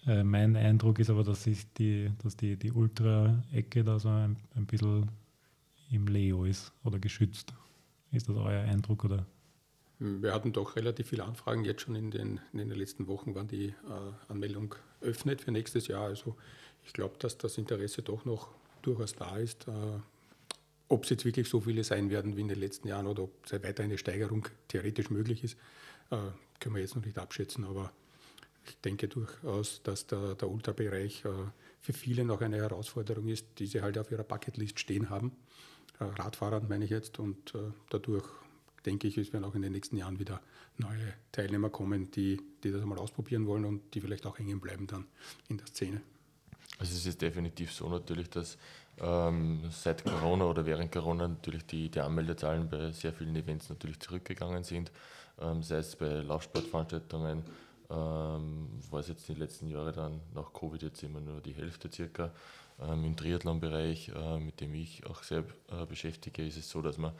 Äh, mein Eindruck ist aber, dass, sich die, dass die, die Ultra-Ecke da so ein, ein bisschen im Leo ist oder geschützt. Ist das euer Eindruck? Oder? Wir hatten doch relativ viele Anfragen jetzt schon in den, in den letzten Wochen, wann die äh, Anmeldung öffnet für nächstes Jahr. Also ich glaube, dass das Interesse doch noch durchaus da ist. Äh, ob es jetzt wirklich so viele sein werden wie in den letzten Jahren oder ob weiter eine Steigerung theoretisch möglich ist, äh, können wir jetzt noch nicht abschätzen. Aber ich denke durchaus, dass der, der Ultrabereich äh, für viele noch eine Herausforderung ist, die sie halt auf ihrer Bucketlist stehen haben. Äh, Radfahrern meine ich jetzt. Und äh, dadurch denke ich, es werden auch in den nächsten Jahren wieder neue Teilnehmer kommen, die, die das einmal ausprobieren wollen und die vielleicht auch hängen bleiben dann in der Szene. Also es ist definitiv so natürlich, dass ähm, seit Corona oder während Corona natürlich die, die Anmeldezahlen bei sehr vielen Events natürlich zurückgegangen sind, ähm, sei es bei Laufsportveranstaltungen, ähm, es jetzt die letzten Jahre dann nach Covid jetzt immer nur die Hälfte circa. Ähm, Im Triathlon-Bereich, äh, mit dem ich auch sehr äh, beschäftige, ist es so, dass wir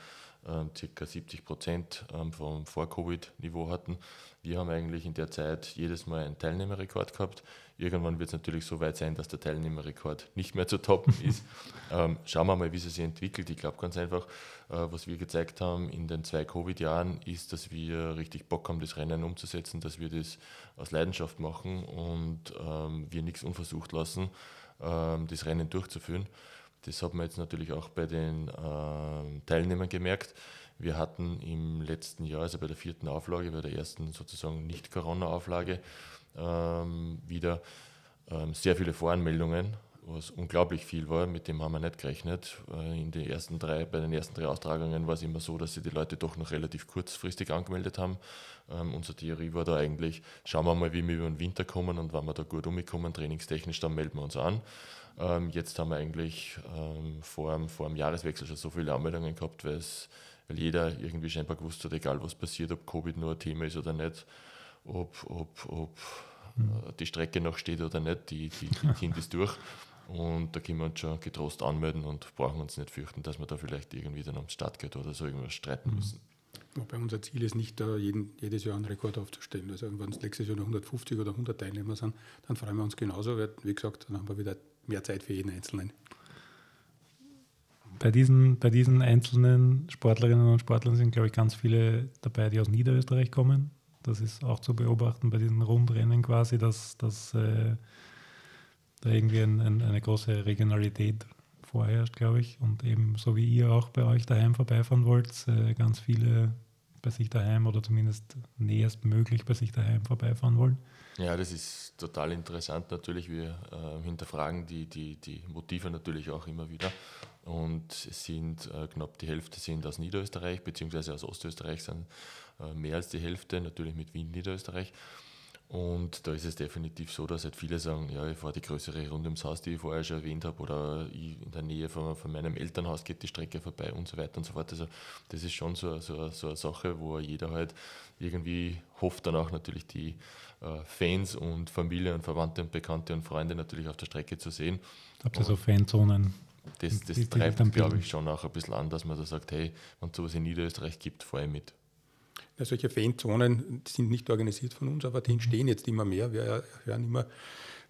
ähm, ca. 70 Prozent ähm, vom Vor-Covid-Niveau hatten. Wir haben eigentlich in der Zeit jedes Mal einen Teilnehmerrekord gehabt. Irgendwann wird es natürlich so weit sein, dass der Teilnehmerrekord nicht mehr zu toppen ist. ähm, schauen wir mal, wie es sich entwickelt. Ich glaube ganz einfach, äh, was wir gezeigt haben in den zwei Covid-Jahren, ist, dass wir richtig Bock haben, das Rennen umzusetzen, dass wir das aus Leidenschaft machen und wir nichts unversucht lassen, das Rennen durchzuführen. Das hat man jetzt natürlich auch bei den äh, Teilnehmern gemerkt. Wir hatten im letzten Jahr, also bei der vierten Auflage, bei der ersten sozusagen Nicht-Corona-Auflage, ähm, wieder ähm, sehr viele Voranmeldungen, was unglaublich viel war. Mit dem haben wir nicht gerechnet. Äh, in den ersten drei, bei den ersten drei Austragungen war es immer so, dass sich die Leute doch noch relativ kurzfristig angemeldet haben. Ähm, unsere Theorie war da eigentlich, schauen wir mal, wie wir über den Winter kommen und wenn wir da gut umkommen, trainingstechnisch, dann melden wir uns an. Ähm, jetzt haben wir eigentlich ähm, vor, vor dem Jahreswechsel schon so viele Anmeldungen gehabt, weil, weil jeder irgendwie scheinbar gewusst hat, egal was passiert, ob Covid nur ein Thema ist oder nicht, ob, ob, ob mhm. die Strecke noch steht oder nicht, die, die, die ziehen das durch. Und da können wir uns schon getrost anmelden und brauchen uns nicht fürchten, dass wir da vielleicht irgendwie dann am Startgeld oder so irgendwas streiten mhm. müssen. Wobei unser Ziel ist nicht, da jeden, jedes Jahr einen Rekord aufzustellen. Also wenn es nächstes Jahr noch 150 oder 100 Teilnehmer sind, dann freuen wir uns genauso. Wie gesagt, dann haben wir wieder mehr Zeit für jeden Einzelnen. Bei diesen, bei diesen einzelnen Sportlerinnen und Sportlern sind, glaube ich, ganz viele dabei, die aus Niederösterreich kommen. Das ist auch zu beobachten bei diesen Rundrennen quasi, dass, dass äh, da irgendwie ein, ein, eine große Regionalität vorherrscht, glaube ich. Und eben so wie ihr auch bei euch daheim vorbeifahren wollt, äh, ganz viele bei sich daheim oder zumindest näherst möglich bei sich daheim vorbeifahren wollen. Ja, das ist total interessant natürlich. Wir äh, hinterfragen die, die, die Motive natürlich auch immer wieder. Und es sind äh, knapp die Hälfte sind aus Niederösterreich, beziehungsweise aus Ostösterreich sind äh, mehr als die Hälfte, natürlich mit Wien, Niederösterreich. Und da ist es definitiv so, dass halt viele sagen, ja, ich fahre die größere Runde ums Haus, die ich vorher schon erwähnt habe, oder in der Nähe von, von, meinem Elternhaus geht die Strecke vorbei und so weiter und so fort. Also das ist schon so, so, so eine Sache, wo jeder halt irgendwie hofft, dann auch natürlich die äh, Fans und Familie und Verwandte und Bekannte und Freunde natürlich auf der Strecke zu sehen. Habt ihr so Fanzonen? Das, das treibt, glaube ich, schon auch ein bisschen an, dass man da sagt, hey, wenn es sowas in Niederösterreich gibt, fahre ich mit. Ja, solche Fanzonen sind nicht organisiert von uns, aber die entstehen jetzt immer mehr. Wir hören immer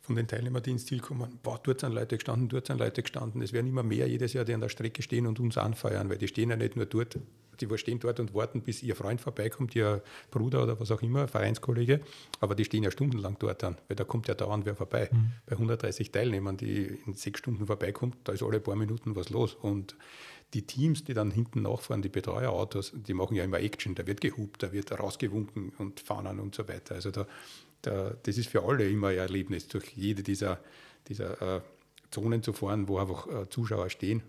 von den Teilnehmern, die ins Ziel kommen, boah, dort sind Leute gestanden, dort sind Leute gestanden. Es werden immer mehr jedes Jahr, die an der Strecke stehen und uns anfeuern, weil die stehen ja nicht nur dort, die stehen dort und warten, bis ihr Freund vorbeikommt, ihr Bruder oder was auch immer, Vereinskollege, aber die stehen ja stundenlang dort an, weil da kommt ja dauernd wer vorbei. Mhm. Bei 130 Teilnehmern, die in sechs Stunden vorbeikommt, da ist alle paar Minuten was los und die Teams, die dann hinten nachfahren, die Betreuerautos, die machen ja immer Action, da wird gehupt, da wird rausgewunken und Fahnen und so weiter. Also da, da, das ist für alle immer ein Erlebnis, durch jede dieser, dieser äh, Zonen zu fahren, wo einfach äh, Zuschauer stehen.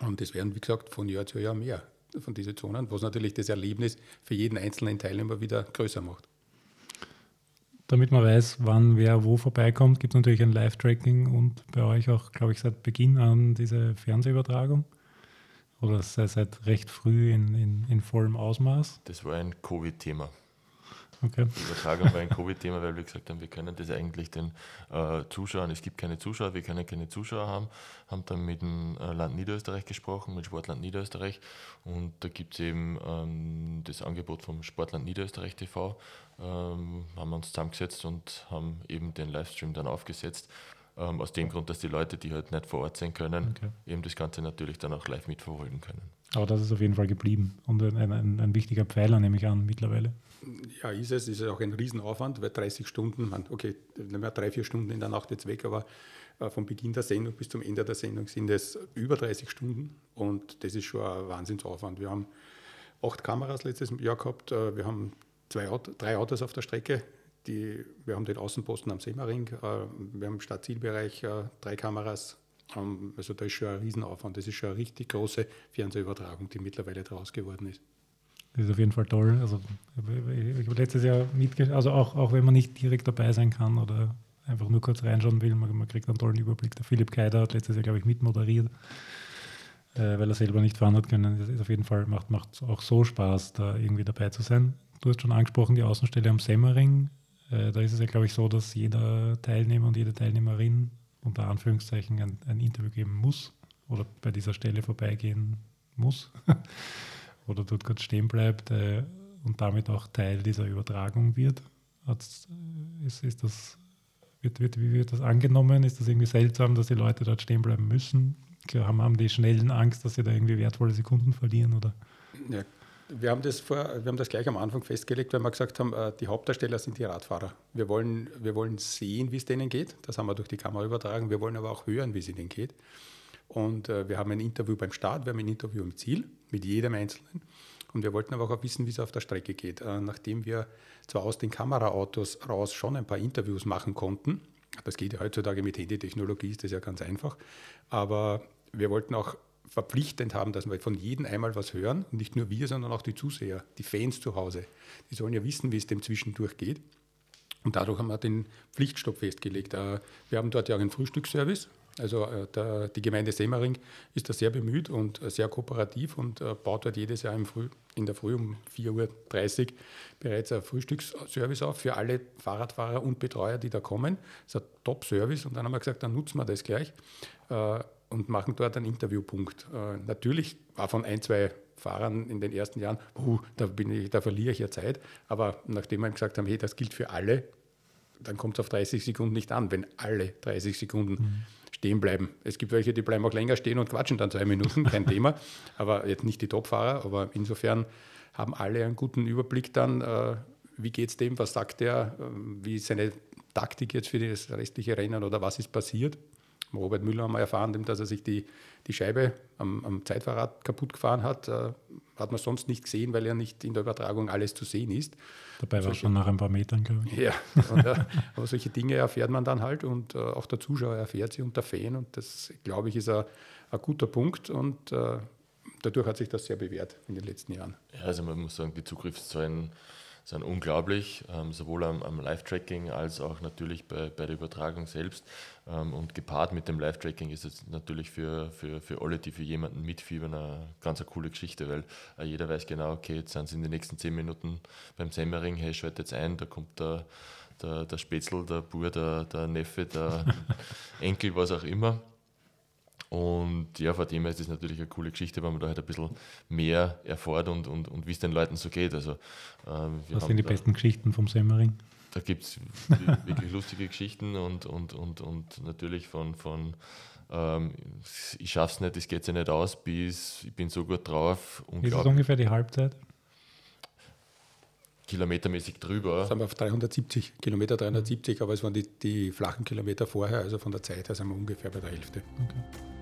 Und das werden, wie gesagt, von Jahr zu Jahr mehr von diesen Zonen, was natürlich das Erlebnis für jeden einzelnen Teilnehmer wieder größer macht. Damit man weiß, wann wer wo vorbeikommt, gibt es natürlich ein Live-Tracking und bei euch auch, glaube ich, seit Beginn an diese Fernsehübertragung. Oder seit recht früh in, in, in vollem Ausmaß? Das war ein Covid-Thema. Okay. Die Übertragung war ein Covid-Thema, weil wir gesagt haben, wir können das eigentlich den äh, Zuschauern, es gibt keine Zuschauer, wir können keine Zuschauer haben, haben dann mit dem äh, Land Niederösterreich gesprochen, mit Sportland Niederösterreich und da gibt es eben ähm, das Angebot vom Sportland Niederösterreich TV, ähm, haben wir uns zusammengesetzt und haben eben den Livestream dann aufgesetzt ähm, aus dem Grund, dass die Leute, die halt nicht vor Ort sein können, okay. eben das Ganze natürlich dann auch live mitverfolgen können. Aber das ist auf jeden Fall geblieben und ein, ein, ein wichtiger Pfeiler, nehme ich an, mittlerweile. Ja, ist es. Ist auch ein Riesenaufwand, weil 30 Stunden, man, okay, nehmen wir drei, vier Stunden in der Nacht jetzt weg, aber Äh, vom Beginn der Sendung bis zum Ende der Sendung sind es über 30 Stunden und das ist schon ein Wahnsinnsaufwand. Wir haben acht Kameras letztes Jahr gehabt, äh, wir haben zwei Auto, drei Autos auf der Strecke, die, wir haben den Außenposten am Semmering, äh, wir haben im Stadtzielbereich drei Kameras, ähm, also da ist schon ein Riesenaufwand, das ist schon eine richtig große Fernsehübertragung, die mittlerweile daraus geworden ist. Das ist auf jeden Fall toll. Also ich habe letztes Jahr mitgeschrieben, also auch, auch wenn man nicht direkt dabei sein kann oder einfach nur kurz reinschauen will, man, man kriegt einen tollen Überblick. Der Philipp Keider hat letztes Jahr, glaube ich, mitmoderiert, äh, weil er selber nicht fahren hat können. Das ist auf jeden Fall, macht, macht auch so Spaß, da irgendwie dabei zu sein. Du hast schon angesprochen, die Außenstelle am Semmering. Äh, da ist es ja, glaube ich, so, dass jeder Teilnehmer und jede Teilnehmerin unter Anführungszeichen ein, ein Interview geben muss oder bei dieser Stelle vorbeigehen muss. oder dort kurz stehen bleibt äh, und damit auch Teil dieser Übertragung wird. Hat's, äh, ist, ist das, wird, wird, wie wird das angenommen? Ist das irgendwie seltsam, dass die Leute dort stehen bleiben müssen? Haben, haben die schnellen Angst, dass sie da irgendwie wertvolle Sekunden verlieren? Oder? Ja, wir haben, das vor, wir haben das gleich am Anfang festgelegt, weil wir gesagt haben, äh, die Hauptdarsteller sind die Radfahrer. Wir wollen, wir wollen sehen, wie es denen geht. Das haben wir durch die Kamera übertragen. Wir wollen aber auch hören, wie es ihnen geht. Und äh, wir haben ein Interview beim Start, wir haben ein Interview im Ziel mit jedem Einzelnen. Und wir wollten aber auch wissen, wie es auf der Strecke geht. Äh, nachdem wir zwar aus den Kameraautos raus schon ein paar Interviews machen konnten, das geht ja heutzutage mit Handytechnologie, ist das ja ganz einfach, aber wir wollten auch verpflichtend haben, dass wir von jedem einmal was hören. Und nicht nur wir, sondern auch die Zuseher, die Fans zu Hause. Die sollen ja wissen, wie es dem zwischendurch geht. Und dadurch haben wir den Pflichtstopp festgelegt. Äh, wir haben dort ja auch einen Frühstücksservice. Also äh, der, die Gemeinde Semmering ist da sehr bemüht und äh, sehr kooperativ und baut dort jedes Jahr Früh, in der Früh um 4.30 Uhr bereits ein Frühstücksservice auf für alle Fahrradfahrer und Betreuer, die da kommen. Das ist ein Top-Service und dann haben wir gesagt, dann nutzen wir das gleich und machen dort einen Interviewpunkt. Natürlich war von ein, zwei Fahrern in den ersten Jahren, uh, da, bin ich, da verliere ich ja Zeit, aber nachdem wir gesagt haben, hey, das gilt für alle, dann kommt es auf 30 Sekunden nicht an, wenn alle 30 Sekunden mhm stehen bleiben. Es gibt welche, die bleiben auch länger stehen und quatschen dann zwei Minuten, kein Thema. Aber jetzt nicht die Topfahrer, aber insofern haben alle einen guten Überblick dann, äh, wie geht es dem, was sagt er, äh, wie ist seine Taktik jetzt für das restliche Rennen oder was ist passiert. Robert Müller haben wir erfahren, dass er sich die, die Scheibe am, am Zeitfahrrad kaputt gefahren hat. Äh, hat man sonst nicht gesehen, weil ja nicht in der Übertragung alles zu sehen ist. Dabei war es schon nach ein paar Metern, glaube ich. Ja, und, äh, aber solche Dinge erfährt man dann halt und äh, auch der Zuschauer erfährt sie und der Fan. Und das, glaube ich, ist ein, ein guter Punkt und äh, dadurch hat sich das sehr bewährt in den letzten Jahren. Ja, also man muss sagen, die Zugriffszahlen sind unglaublich, ähm, sowohl am, am Live-Tracking als auch natürlich bei, bei der Übertragung selbst. Ähm, und gepaart mit dem Live-Tracking ist es natürlich für, für, für alle, die für jemanden mitfiebern, eine ganz eine coole Geschichte, weil äh, jeder weiß genau, okay, jetzt sind sie in den nächsten zehn Minuten beim Semmering, hey, schaut jetzt ein, da kommt der, der, der Spätzl, der Bur, der, der Neffe, der Enkel, was auch immer. Und ja, von dem her ist das natürlich eine coole Geschichte, weil man da halt ein bisschen mehr erfährt und, und, und wie es den Leuten so geht. Also, ähm, Was sind die da, besten Geschichten vom Semmering? Da gibt es wirklich lustige Geschichten und, und, und, und natürlich von, von ähm, ich schaff's nicht, es geht sich nicht aus, bis ich bin so gut drauf. Ist es ungefähr die Halbzeit? kilometermäßig drüber. Sind wir auf 370, Kilometer 370, aber es waren die, die flachen Kilometer vorher, also von der Zeit her sind wir ungefähr bei der Hälfte. Okay.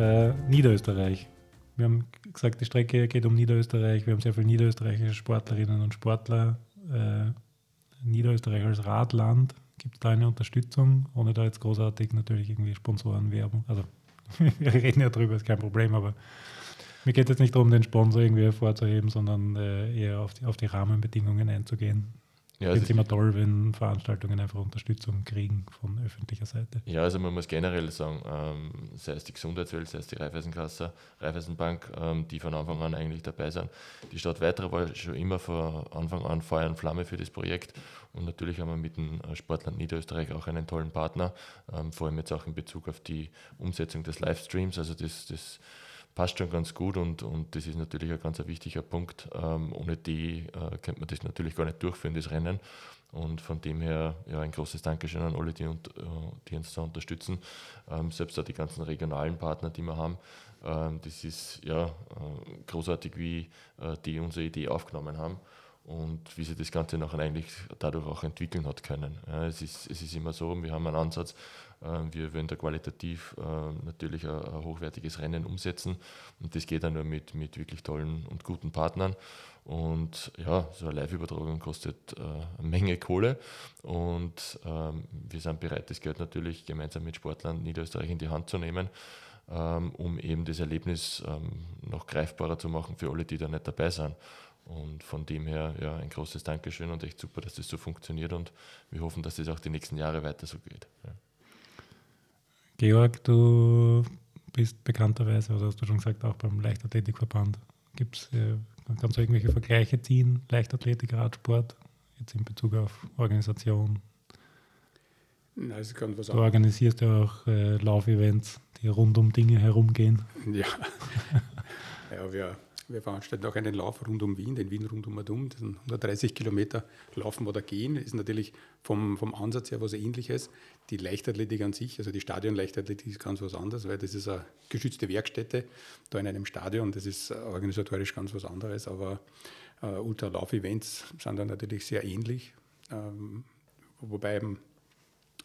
Äh, Niederösterreich. Wir haben gesagt, die Strecke geht um Niederösterreich. Wir haben sehr viele niederösterreichische Sportlerinnen und Sportler. Äh, Niederösterreich als Radland. Gibt da eine Unterstützung, ohne da jetzt großartig natürlich irgendwie Sponsoren, Werbung? Also, wir reden ja drüber, ist kein Problem, aber mir geht es jetzt nicht darum, den Sponsor irgendwie hervorzuheben, sondern äh, eher auf die, auf die Rahmenbedingungen einzugehen. Ja, finde es immer toll, wenn Veranstaltungen einfach Unterstützung kriegen von öffentlicher Seite. Ja, also man muss generell sagen, ähm, sei es die Gesundheitswelt, sei es die Raiffeisenkasse, Raiffeisenbank, ähm, die von Anfang an eigentlich dabei sind. Die Stadt Weiterer war schon immer von Anfang an Feuer und Flamme für das Projekt und natürlich haben wir mit dem äh, Sportland Niederösterreich auch einen tollen Partner, ähm, vor allem jetzt auch in Bezug auf die Umsetzung des Livestreams, also das, das passt schon ganz gut und, und das ist natürlich ein ganz wichtiger Punkt. Ähm, ohne die äh, könnte man das natürlich gar nicht durchführen, das Rennen. Und von dem her ja, ein großes Dankeschön an alle, die, und, äh, die uns da unterstützen. Ähm, selbst auch die ganzen regionalen Partner, die wir haben. Ähm, das ist ja äh, großartig, wie äh, die unsere Idee aufgenommen haben und wie sich das Ganze nachher eigentlich dadurch auch entwickeln hat können. Ja, es, ist, es ist immer so, wir haben einen Ansatz, wir wollen da qualitativ äh, natürlich ein, hochwertiges Rennen umsetzen und das geht dann nur mit, mit wirklich tollen und guten Partnern. Und ja, so eine Live-Übertragung kostet äh, eine Menge Kohle und ähm, wir sind bereit, das Geld natürlich gemeinsam mit Sportlern Niederösterreich in die Hand zu nehmen, ähm, um eben das Erlebnis ähm, noch greifbarer zu machen für alle, die da nicht dabei sind. Und von dem her ja, ein großes Dankeschön und echt super, dass das so funktioniert und wir hoffen, dass das auch die nächsten Jahre weiter so geht. Ja. Georg, du bist bekannterweise, oder hast du schon gesagt, auch beim Leichtathletikverband. Gibt's, äh, kannst du irgendwelche Vergleiche ziehen, Leichtathletik, Radsport, jetzt in Bezug auf Organisation? Nein, das kann was du organisierst ja auch äh, Laufevents, die rund um Dinge herumgehen. Ja, ja wir wir veranstalten auch einen Lauf rund um Wien, den Wien rund um Adum. Das sind 130 Kilometer Laufen oder Gehen. Ist natürlich vom, vom Ansatz her was Ähnliches. Die Leichtathletik an sich, also die Stadion-Leichtathletik ist ganz was anderes, weil das ist eine geschützte Werkstätte da in einem Stadion. Das ist organisatorisch ganz was anderes. Aber äh, Ultralauf-Events sind dann natürlich sehr ähnlich. Ähm, wobei man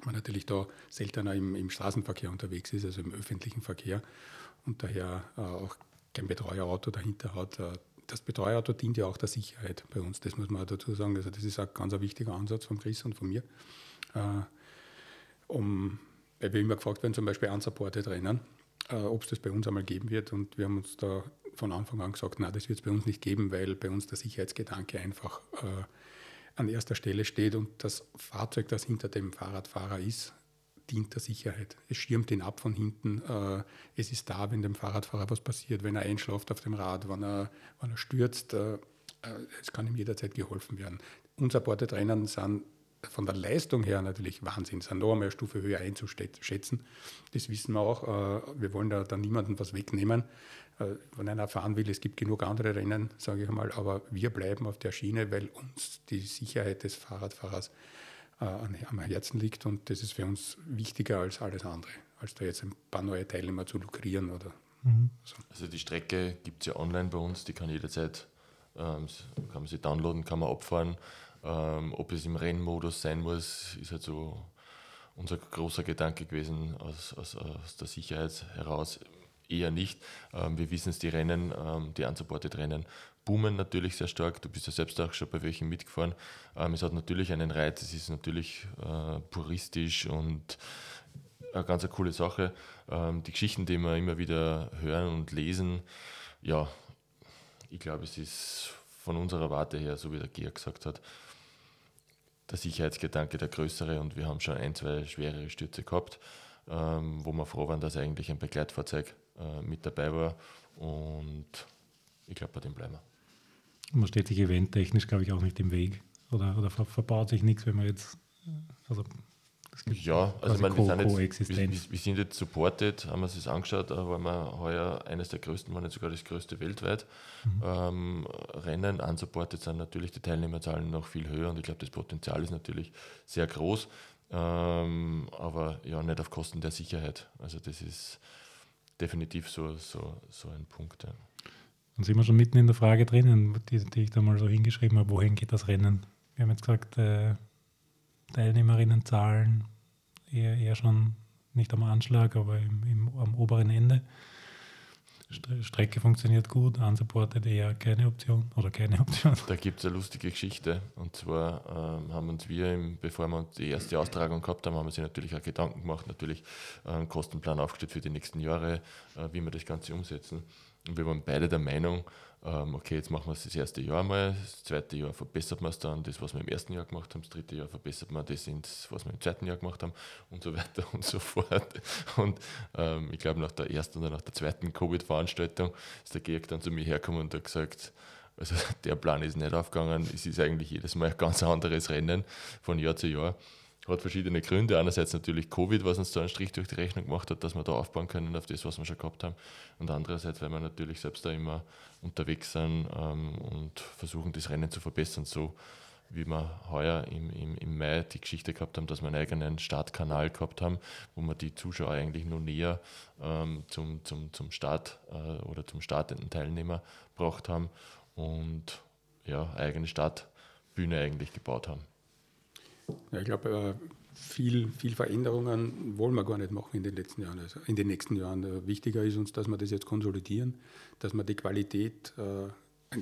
natürlich da seltener im, im Straßenverkehr unterwegs ist, also im öffentlichen Verkehr und daher äh, auch kein Betreuerauto dahinter hat. Äh, das Betreuerauto dient ja auch der Sicherheit bei uns, das muss man dazu sagen. Also das ist ein ganz ein wichtiger Ansatz von Chris und von mir. Äh, um, weil wir immer gefragt werden, zum Beispiel unsupported Rennen, äh, ob es das bei uns einmal geben wird. Und wir haben uns da von Anfang an gesagt, nein, das wird es bei uns nicht geben, weil bei uns der Sicherheitsgedanke einfach an erster Stelle steht und das Fahrzeug, das hinter dem Fahrradfahrer ist, dient der Sicherheit. Es schirmt ihn ab von hinten. Äh, es ist da, wenn dem Fahrradfahrer was passiert, wenn er einschläft auf dem Rad, wenn er, wenn er stürzt. Äh, äh, es kann ihm jederzeit geholfen werden. Unsupported Rennen sind von der Leistung her natürlich Wahnsinn, sind noch einmal eine Stufe höher einzuschätzen. Das wissen wir auch. Wir wollen da, da niemandem was wegnehmen. Wenn einer fahren will, es gibt genug andere Rennen, sage ich einmal, aber wir bleiben auf der Schiene, weil uns die Sicherheit des Fahrradfahrers am Herzen liegt und das ist für uns wichtiger als alles andere, als da jetzt ein paar neue Teilnehmer zu lukrieren oder mhm. so. Also die Strecke gibt es ja online bei uns, die kann jederzeit, ähm, kann man sie downloaden, kann man abfahren. Ähm, ob es im Rennmodus sein muss, ist halt so unser großer Gedanke gewesen aus, aus, aus der Sicherheit heraus eher nicht. Ähm, wir wissen es, die Rennen, ähm, die unsupported Rennen boomen natürlich sehr stark. Du bist ja selbst auch schon bei welchen mitgefahren. Ähm, es hat natürlich einen Reiz, es ist natürlich äh, puristisch und eine ganz eine coole Sache. die Geschichten, die wir immer wieder hören und lesen, ja, ich glaube, es ist von unserer Warte her, so wie der Georg gesagt hat, der Sicherheitsgedanke der größere und wir haben schon ein, zwei schwerere Stürze gehabt, wo wir froh waren, dass eigentlich ein Begleitfahrzeug äh, mit dabei war. Und ich glaube, bei dem bleiben wir. Man steht sich eventtechnisch, glaube ich, auch nicht im Weg. Oder, oder ver verbaut sich nichts, wenn man jetzt. Also ja, also meine, wir, sind jetzt, wir, wir, sind jetzt supported, haben wir uns das angeschaut, waren wir heuer eines der größten, waren nicht sogar das größte weltweit. Mhm. Ähm, Rennen unsupported sind natürlich die Teilnehmerzahlen noch viel höher und ich glaube, das Potenzial ist natürlich sehr groß, ähm, aber ja, nicht auf Kosten der Sicherheit. Also das ist definitiv so, so, so ein Punkt. Ja. Dann sind wir schon mitten in der Frage drinnen, die, die ich da mal so hingeschrieben habe, wohin geht das Rennen? Wir haben jetzt gesagt, äh, Teilnehmerinnenzahlen eher, eher schon nicht am Anschlag, aber im, im, am oberen Ende. Strecke funktioniert gut, unsupported eher keine Option oder keine Option. Da gibt es eine lustige Geschichte. Und zwar ähm, haben uns wir, im, bevor wir die erste Austragung gehabt haben, haben wir sich natürlich auch Gedanken gemacht, natürlich einen Kostenplan aufgestellt für die nächsten Jahre, äh, wie wir das Ganze umsetzen. Und wir waren beide der Meinung, ähm, okay, jetzt machen wir es das erste Jahr mal, das zweite Jahr verbessert man es dann, das, was wir im ersten Jahr gemacht haben, das dritte Jahr verbessert man das, was wir im zweiten Jahr gemacht haben und so weiter und so fort. Und ähm, ich glaube, nach der ersten oder nach der zweiten Covid-Veranstaltung ist der Georg dann zu mir hergekommen und hat gesagt, also der Plan ist nicht aufgegangen, es ist eigentlich jedes Mal ein ganz anderes Rennen von Jahr zu Jahr. Hat verschiedene Gründe. Einerseits natürlich Covid, was uns da einen Strich durch die Rechnung gemacht hat, dass wir da aufbauen können auf das, was wir schon gehabt haben. Und andererseits, weil wir natürlich selbst da immer unterwegs sind ähm, und versuchen, das Rennen zu verbessern, so wie wir heuer im, im, im Mai die Geschichte gehabt haben, dass wir einen eigenen Startkanal gehabt haben, wo wir die Zuschauer eigentlich nur näher ähm, zum, zum, zum Start äh, oder zum startenden Teilnehmer gebracht haben und ja, eigene Startbühne eigentlich gebaut haben. Ja, ich glaube, äh, viel, viel Veränderungen wollen wir gar nicht machen in den letzten Jahren, also in den nächsten Jahren. Äh, wichtiger ist uns, dass wir das jetzt konsolidieren, dass wir die Qualität, äh,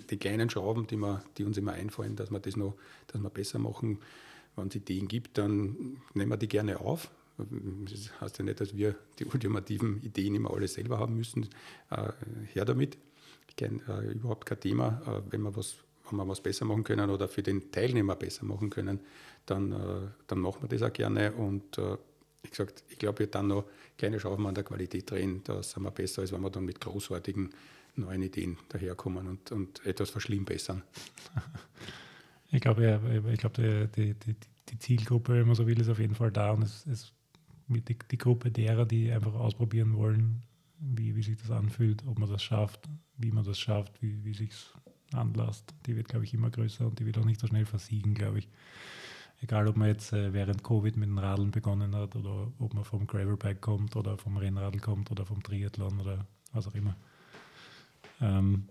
die kleinen Schrauben, die, wir, die uns immer einfallen, dass wir das noch dass wir besser machen. Wenn es Ideen gibt, dann nehmen wir die gerne auf. Das heißt ja nicht, dass wir die ultimativen Ideen immer alle selber haben müssen. her damit. Kenne überhaupt kein Thema. wenn wir was wenn wir was besser machen können oder für den Teilnehmer besser machen können, dann, äh, dann machen wir das auch gerne. Und äh, wie gesagt, ich glaube, wir dann noch kleine Schrauben an der Qualität drehen. Da sind wir besser, als wenn wir dann mit großartigen neuen Ideen daherkommen und, und etwas verschlimmbessern. Ich glaube, ja, ich glaube die, die, die, Zielgruppe, wenn man so will, ist auf jeden Fall da und es ist die, die Gruppe derer, die einfach ausprobieren wollen, wie, wie sich das anfühlt, ob man das schafft, wie man das schafft, wie, wie sich anlasst. Die wird, glaube ich, immer größer und die wird auch nicht so schnell versiegen, glaube ich. Egal, ob man jetzt äh, während Covid mit dem Radeln begonnen hat oder ob man vom Gravelbike kommt oder vom Rennradl kommt oder vom Triathlon oder was auch immer. Ähm,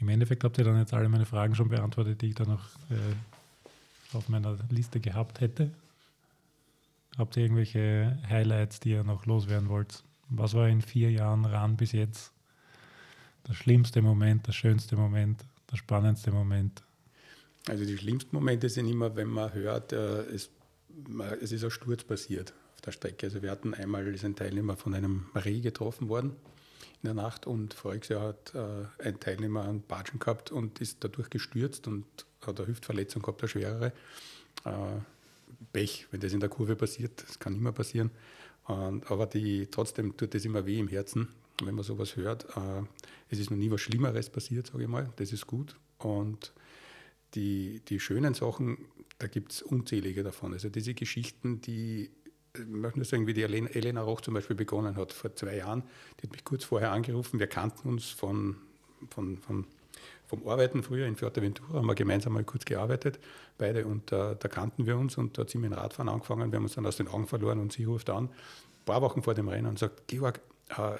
Im Endeffekt habt ihr dann jetzt alle meine Fragen schon beantwortet, die ich da noch äh, auf meiner Liste gehabt hätte. Habt ihr irgendwelche Highlights, die ihr noch loswerden wollt? Was war in vier Jahren RAN bis jetzt der schlimmste Moment, der schönste Moment, der spannendste Moment? Also die schlimmsten Momente sind immer, wenn man hört, äh, es, es ist ein Sturz passiert auf der Strecke. Also wir hatten einmal ist ein Teilnehmer von einem Reh getroffen worden in der Nacht und voriges Jahr hat äh, ein Teilnehmer einen Batschen gehabt und ist dadurch gestürzt und hat eine Hüftverletzung gehabt, eine schwerere. Äh, Pech, wenn das in der Kurve passiert, das kann immer passieren. aber die, trotzdem tut das immer weh im Herzen, wenn man sowas hört. Äh, es ist noch nie was Schlimmeres passiert, sage ich mal. Das ist gut. Und die, die schönen Sachen, da gibt es unzählige davon. Also diese Geschichten, die, ich möchte nur sagen, wie die Elena Roch zum Beispiel begonnen hat, vor zwei Jahren, die hat mich kurz vorher angerufen. Wir kannten uns von, von, von vom Arbeiten früher in Fuerteventura, haben wir gemeinsam mal kurz gearbeitet, beide, und äh, da kannten wir uns und da hat sie mit dem Radfahren angefangen, wir haben uns dann aus den Augen verloren und sie ruft an, ein paar Wochen vor dem Rennen und sagt, Georg, äh,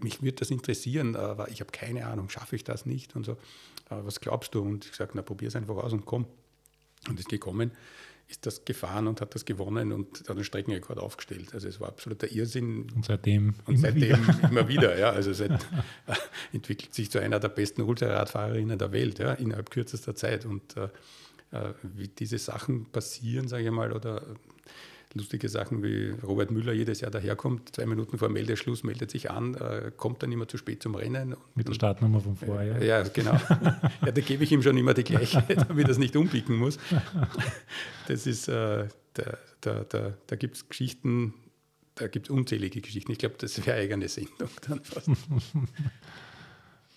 mich würde das interessieren, aber ich habe keine Ahnung, schaffe ich das nicht und so. Was glaubst du? Und ich sage, na probier es einfach aus und komm. Und ist gekommen, ist das gefahren und hat das gewonnen und hat einen Streckenrekord aufgestellt. Also es war absoluter Irrsinn. Und seitdem, und seitdem wieder. immer wieder. Ja. Also seit, entwickelt sich zu einer der besten Ultraradfahrerinnen der Welt ja, innerhalb kürzester Zeit. Und äh, äh wie diese Sachen passieren, sage ich mal, oder lustige Sachen wie Robert Müller jedes Jahr daherkommt, zwei Minuten vor Meldeschluss meldet sich an, äh, kommt dann immer zu spät zum Rennen. Mit der Startnummer von vorher. Äh, ja, genau. ja, da gebe ich ihm schon immer die gleiche, damit er es nicht umpicken muss. Das ist, äh, da, da, da, da gibt es Geschichten, da gibt es unzählige Geschichten. Ich glaube, das wäre eigene Sendung dann fast.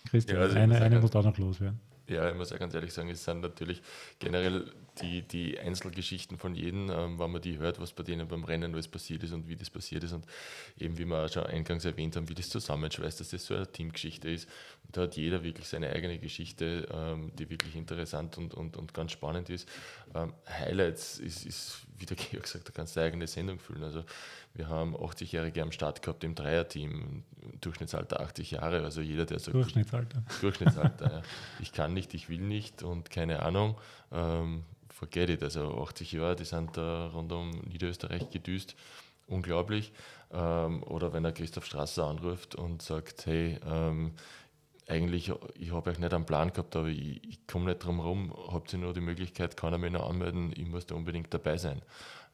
Christian, ja, also eine, eine muss da noch loswerden. Ja, ich muss auch ganz ehrlich sagen, es sind natürlich generell die, die Einzelgeschichten von jedem, ähm, wenn man die hört, was bei denen beim Rennen alles passiert ist und wie das passiert ist und eben, wie wir auch schon eingangs erwähnt haben, wie das zusammenschweißt, dass das so eine Teamgeschichte ist. Und da hat jeder wirklich seine eigene Geschichte, ähm, die wirklich interessant und, und, und ganz spannend ist. Ähm, Highlights ist, ist, wie der Georg gesagt, da kannst du eine eigene Sendung füllen. Also wir haben 80-Jährige am Start gehabt im Dreierteam, Durchschnittsalter 80 Jahre, also jeder, der sagt... Durchschnittsalter. Durchschnittsalter, ja. Ich kann nicht, ich will nicht und keine Ahnung. Ähm, forget it. Also 80 Jahre, die sind da rund um Niederösterreich gedüst. Unglaublich. Ähm, oder wenn er Christoph Strasser anruft und sagt, hey, ähm, eigentlich, ich habe euch nicht einen Plan gehabt, aber ich, ich komme nicht drum herum, habt ihr nur die Möglichkeit, kann er mich noch anmelden, ich muss da unbedingt dabei sein.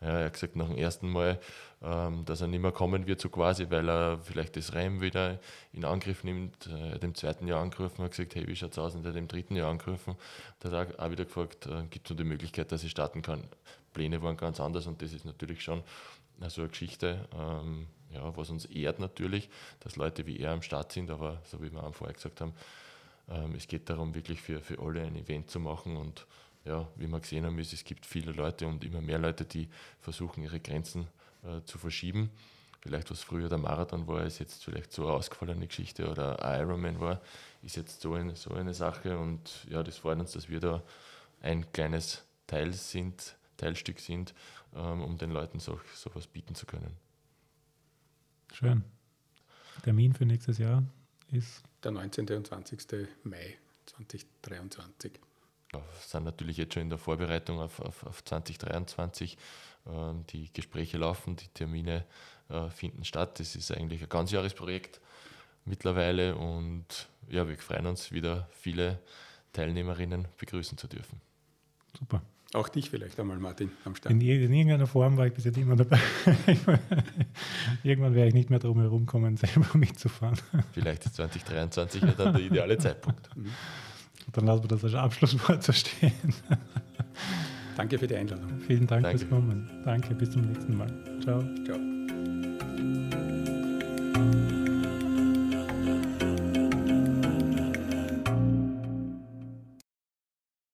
Ja, er hat gesagt, nach dem ersten Mal, ähm, dass er nicht mehr kommen wird, so quasi, weil er vielleicht das Rennen wieder in Angriff nimmt. Er hat im zweiten Jahr angerufen, hat gesagt, hey, wie schaut es aus? Und er hat im dritten Jahr angerufen. Da hat er auch wieder gefragt, äh, gibt es nur die Möglichkeit, dass ich starten kann? Pläne waren ganz anders und das ist natürlich schon so eine Geschichte, ähm, ja, was uns ehrt natürlich, dass Leute wie er am Start sind, aber so wie wir am vorher gesagt haben, ähm, es geht darum, wirklich für, für alle ein Event zu machen und ja, wie wir gesehen haben, ist, es gibt viele Leute und immer mehr Leute, die versuchen, ihre Grenzen äh, zu verschieben. Vielleicht was früher der Marathon war, ist jetzt vielleicht so eine ausgefallene Geschichte oder Ironman war, ist jetzt so eine, so eine Sache und ja, das freut uns, dass wir da ein kleines Teil sind, Teilstück sind, ähm, um den Leuten so, sowas bieten zu können. Schön. Termin für nächstes Jahr ist? Der 19. und 20. Mai 2023. Wir sind natürlich jetzt schon in der Vorbereitung auf, auf, auf 2023. Ähm, die Gespräche laufen, die Termine äh, finden statt. Das ist eigentlich ein Ganzjahresprojekt mittlerweile und ja, wir freuen uns wieder viele Teilnehmerinnen begrüßen zu dürfen. Super. Auch dich vielleicht einmal, Martin, am Start. In, in irgendeiner Form war ich bis jetzt immer dabei. Irgendwann werde ich nicht mehr drum herum kommen, selber mitzufahren. Vielleicht ist 2023 ja dann der ideale Zeitpunkt. Mhm. Dann lassen wir das als Abschlusswort so stehen. Danke für die Einladung. Vielen Dank Danke. fürs Kommen. Danke, bis zum nächsten Mal. Ciao. Ciao.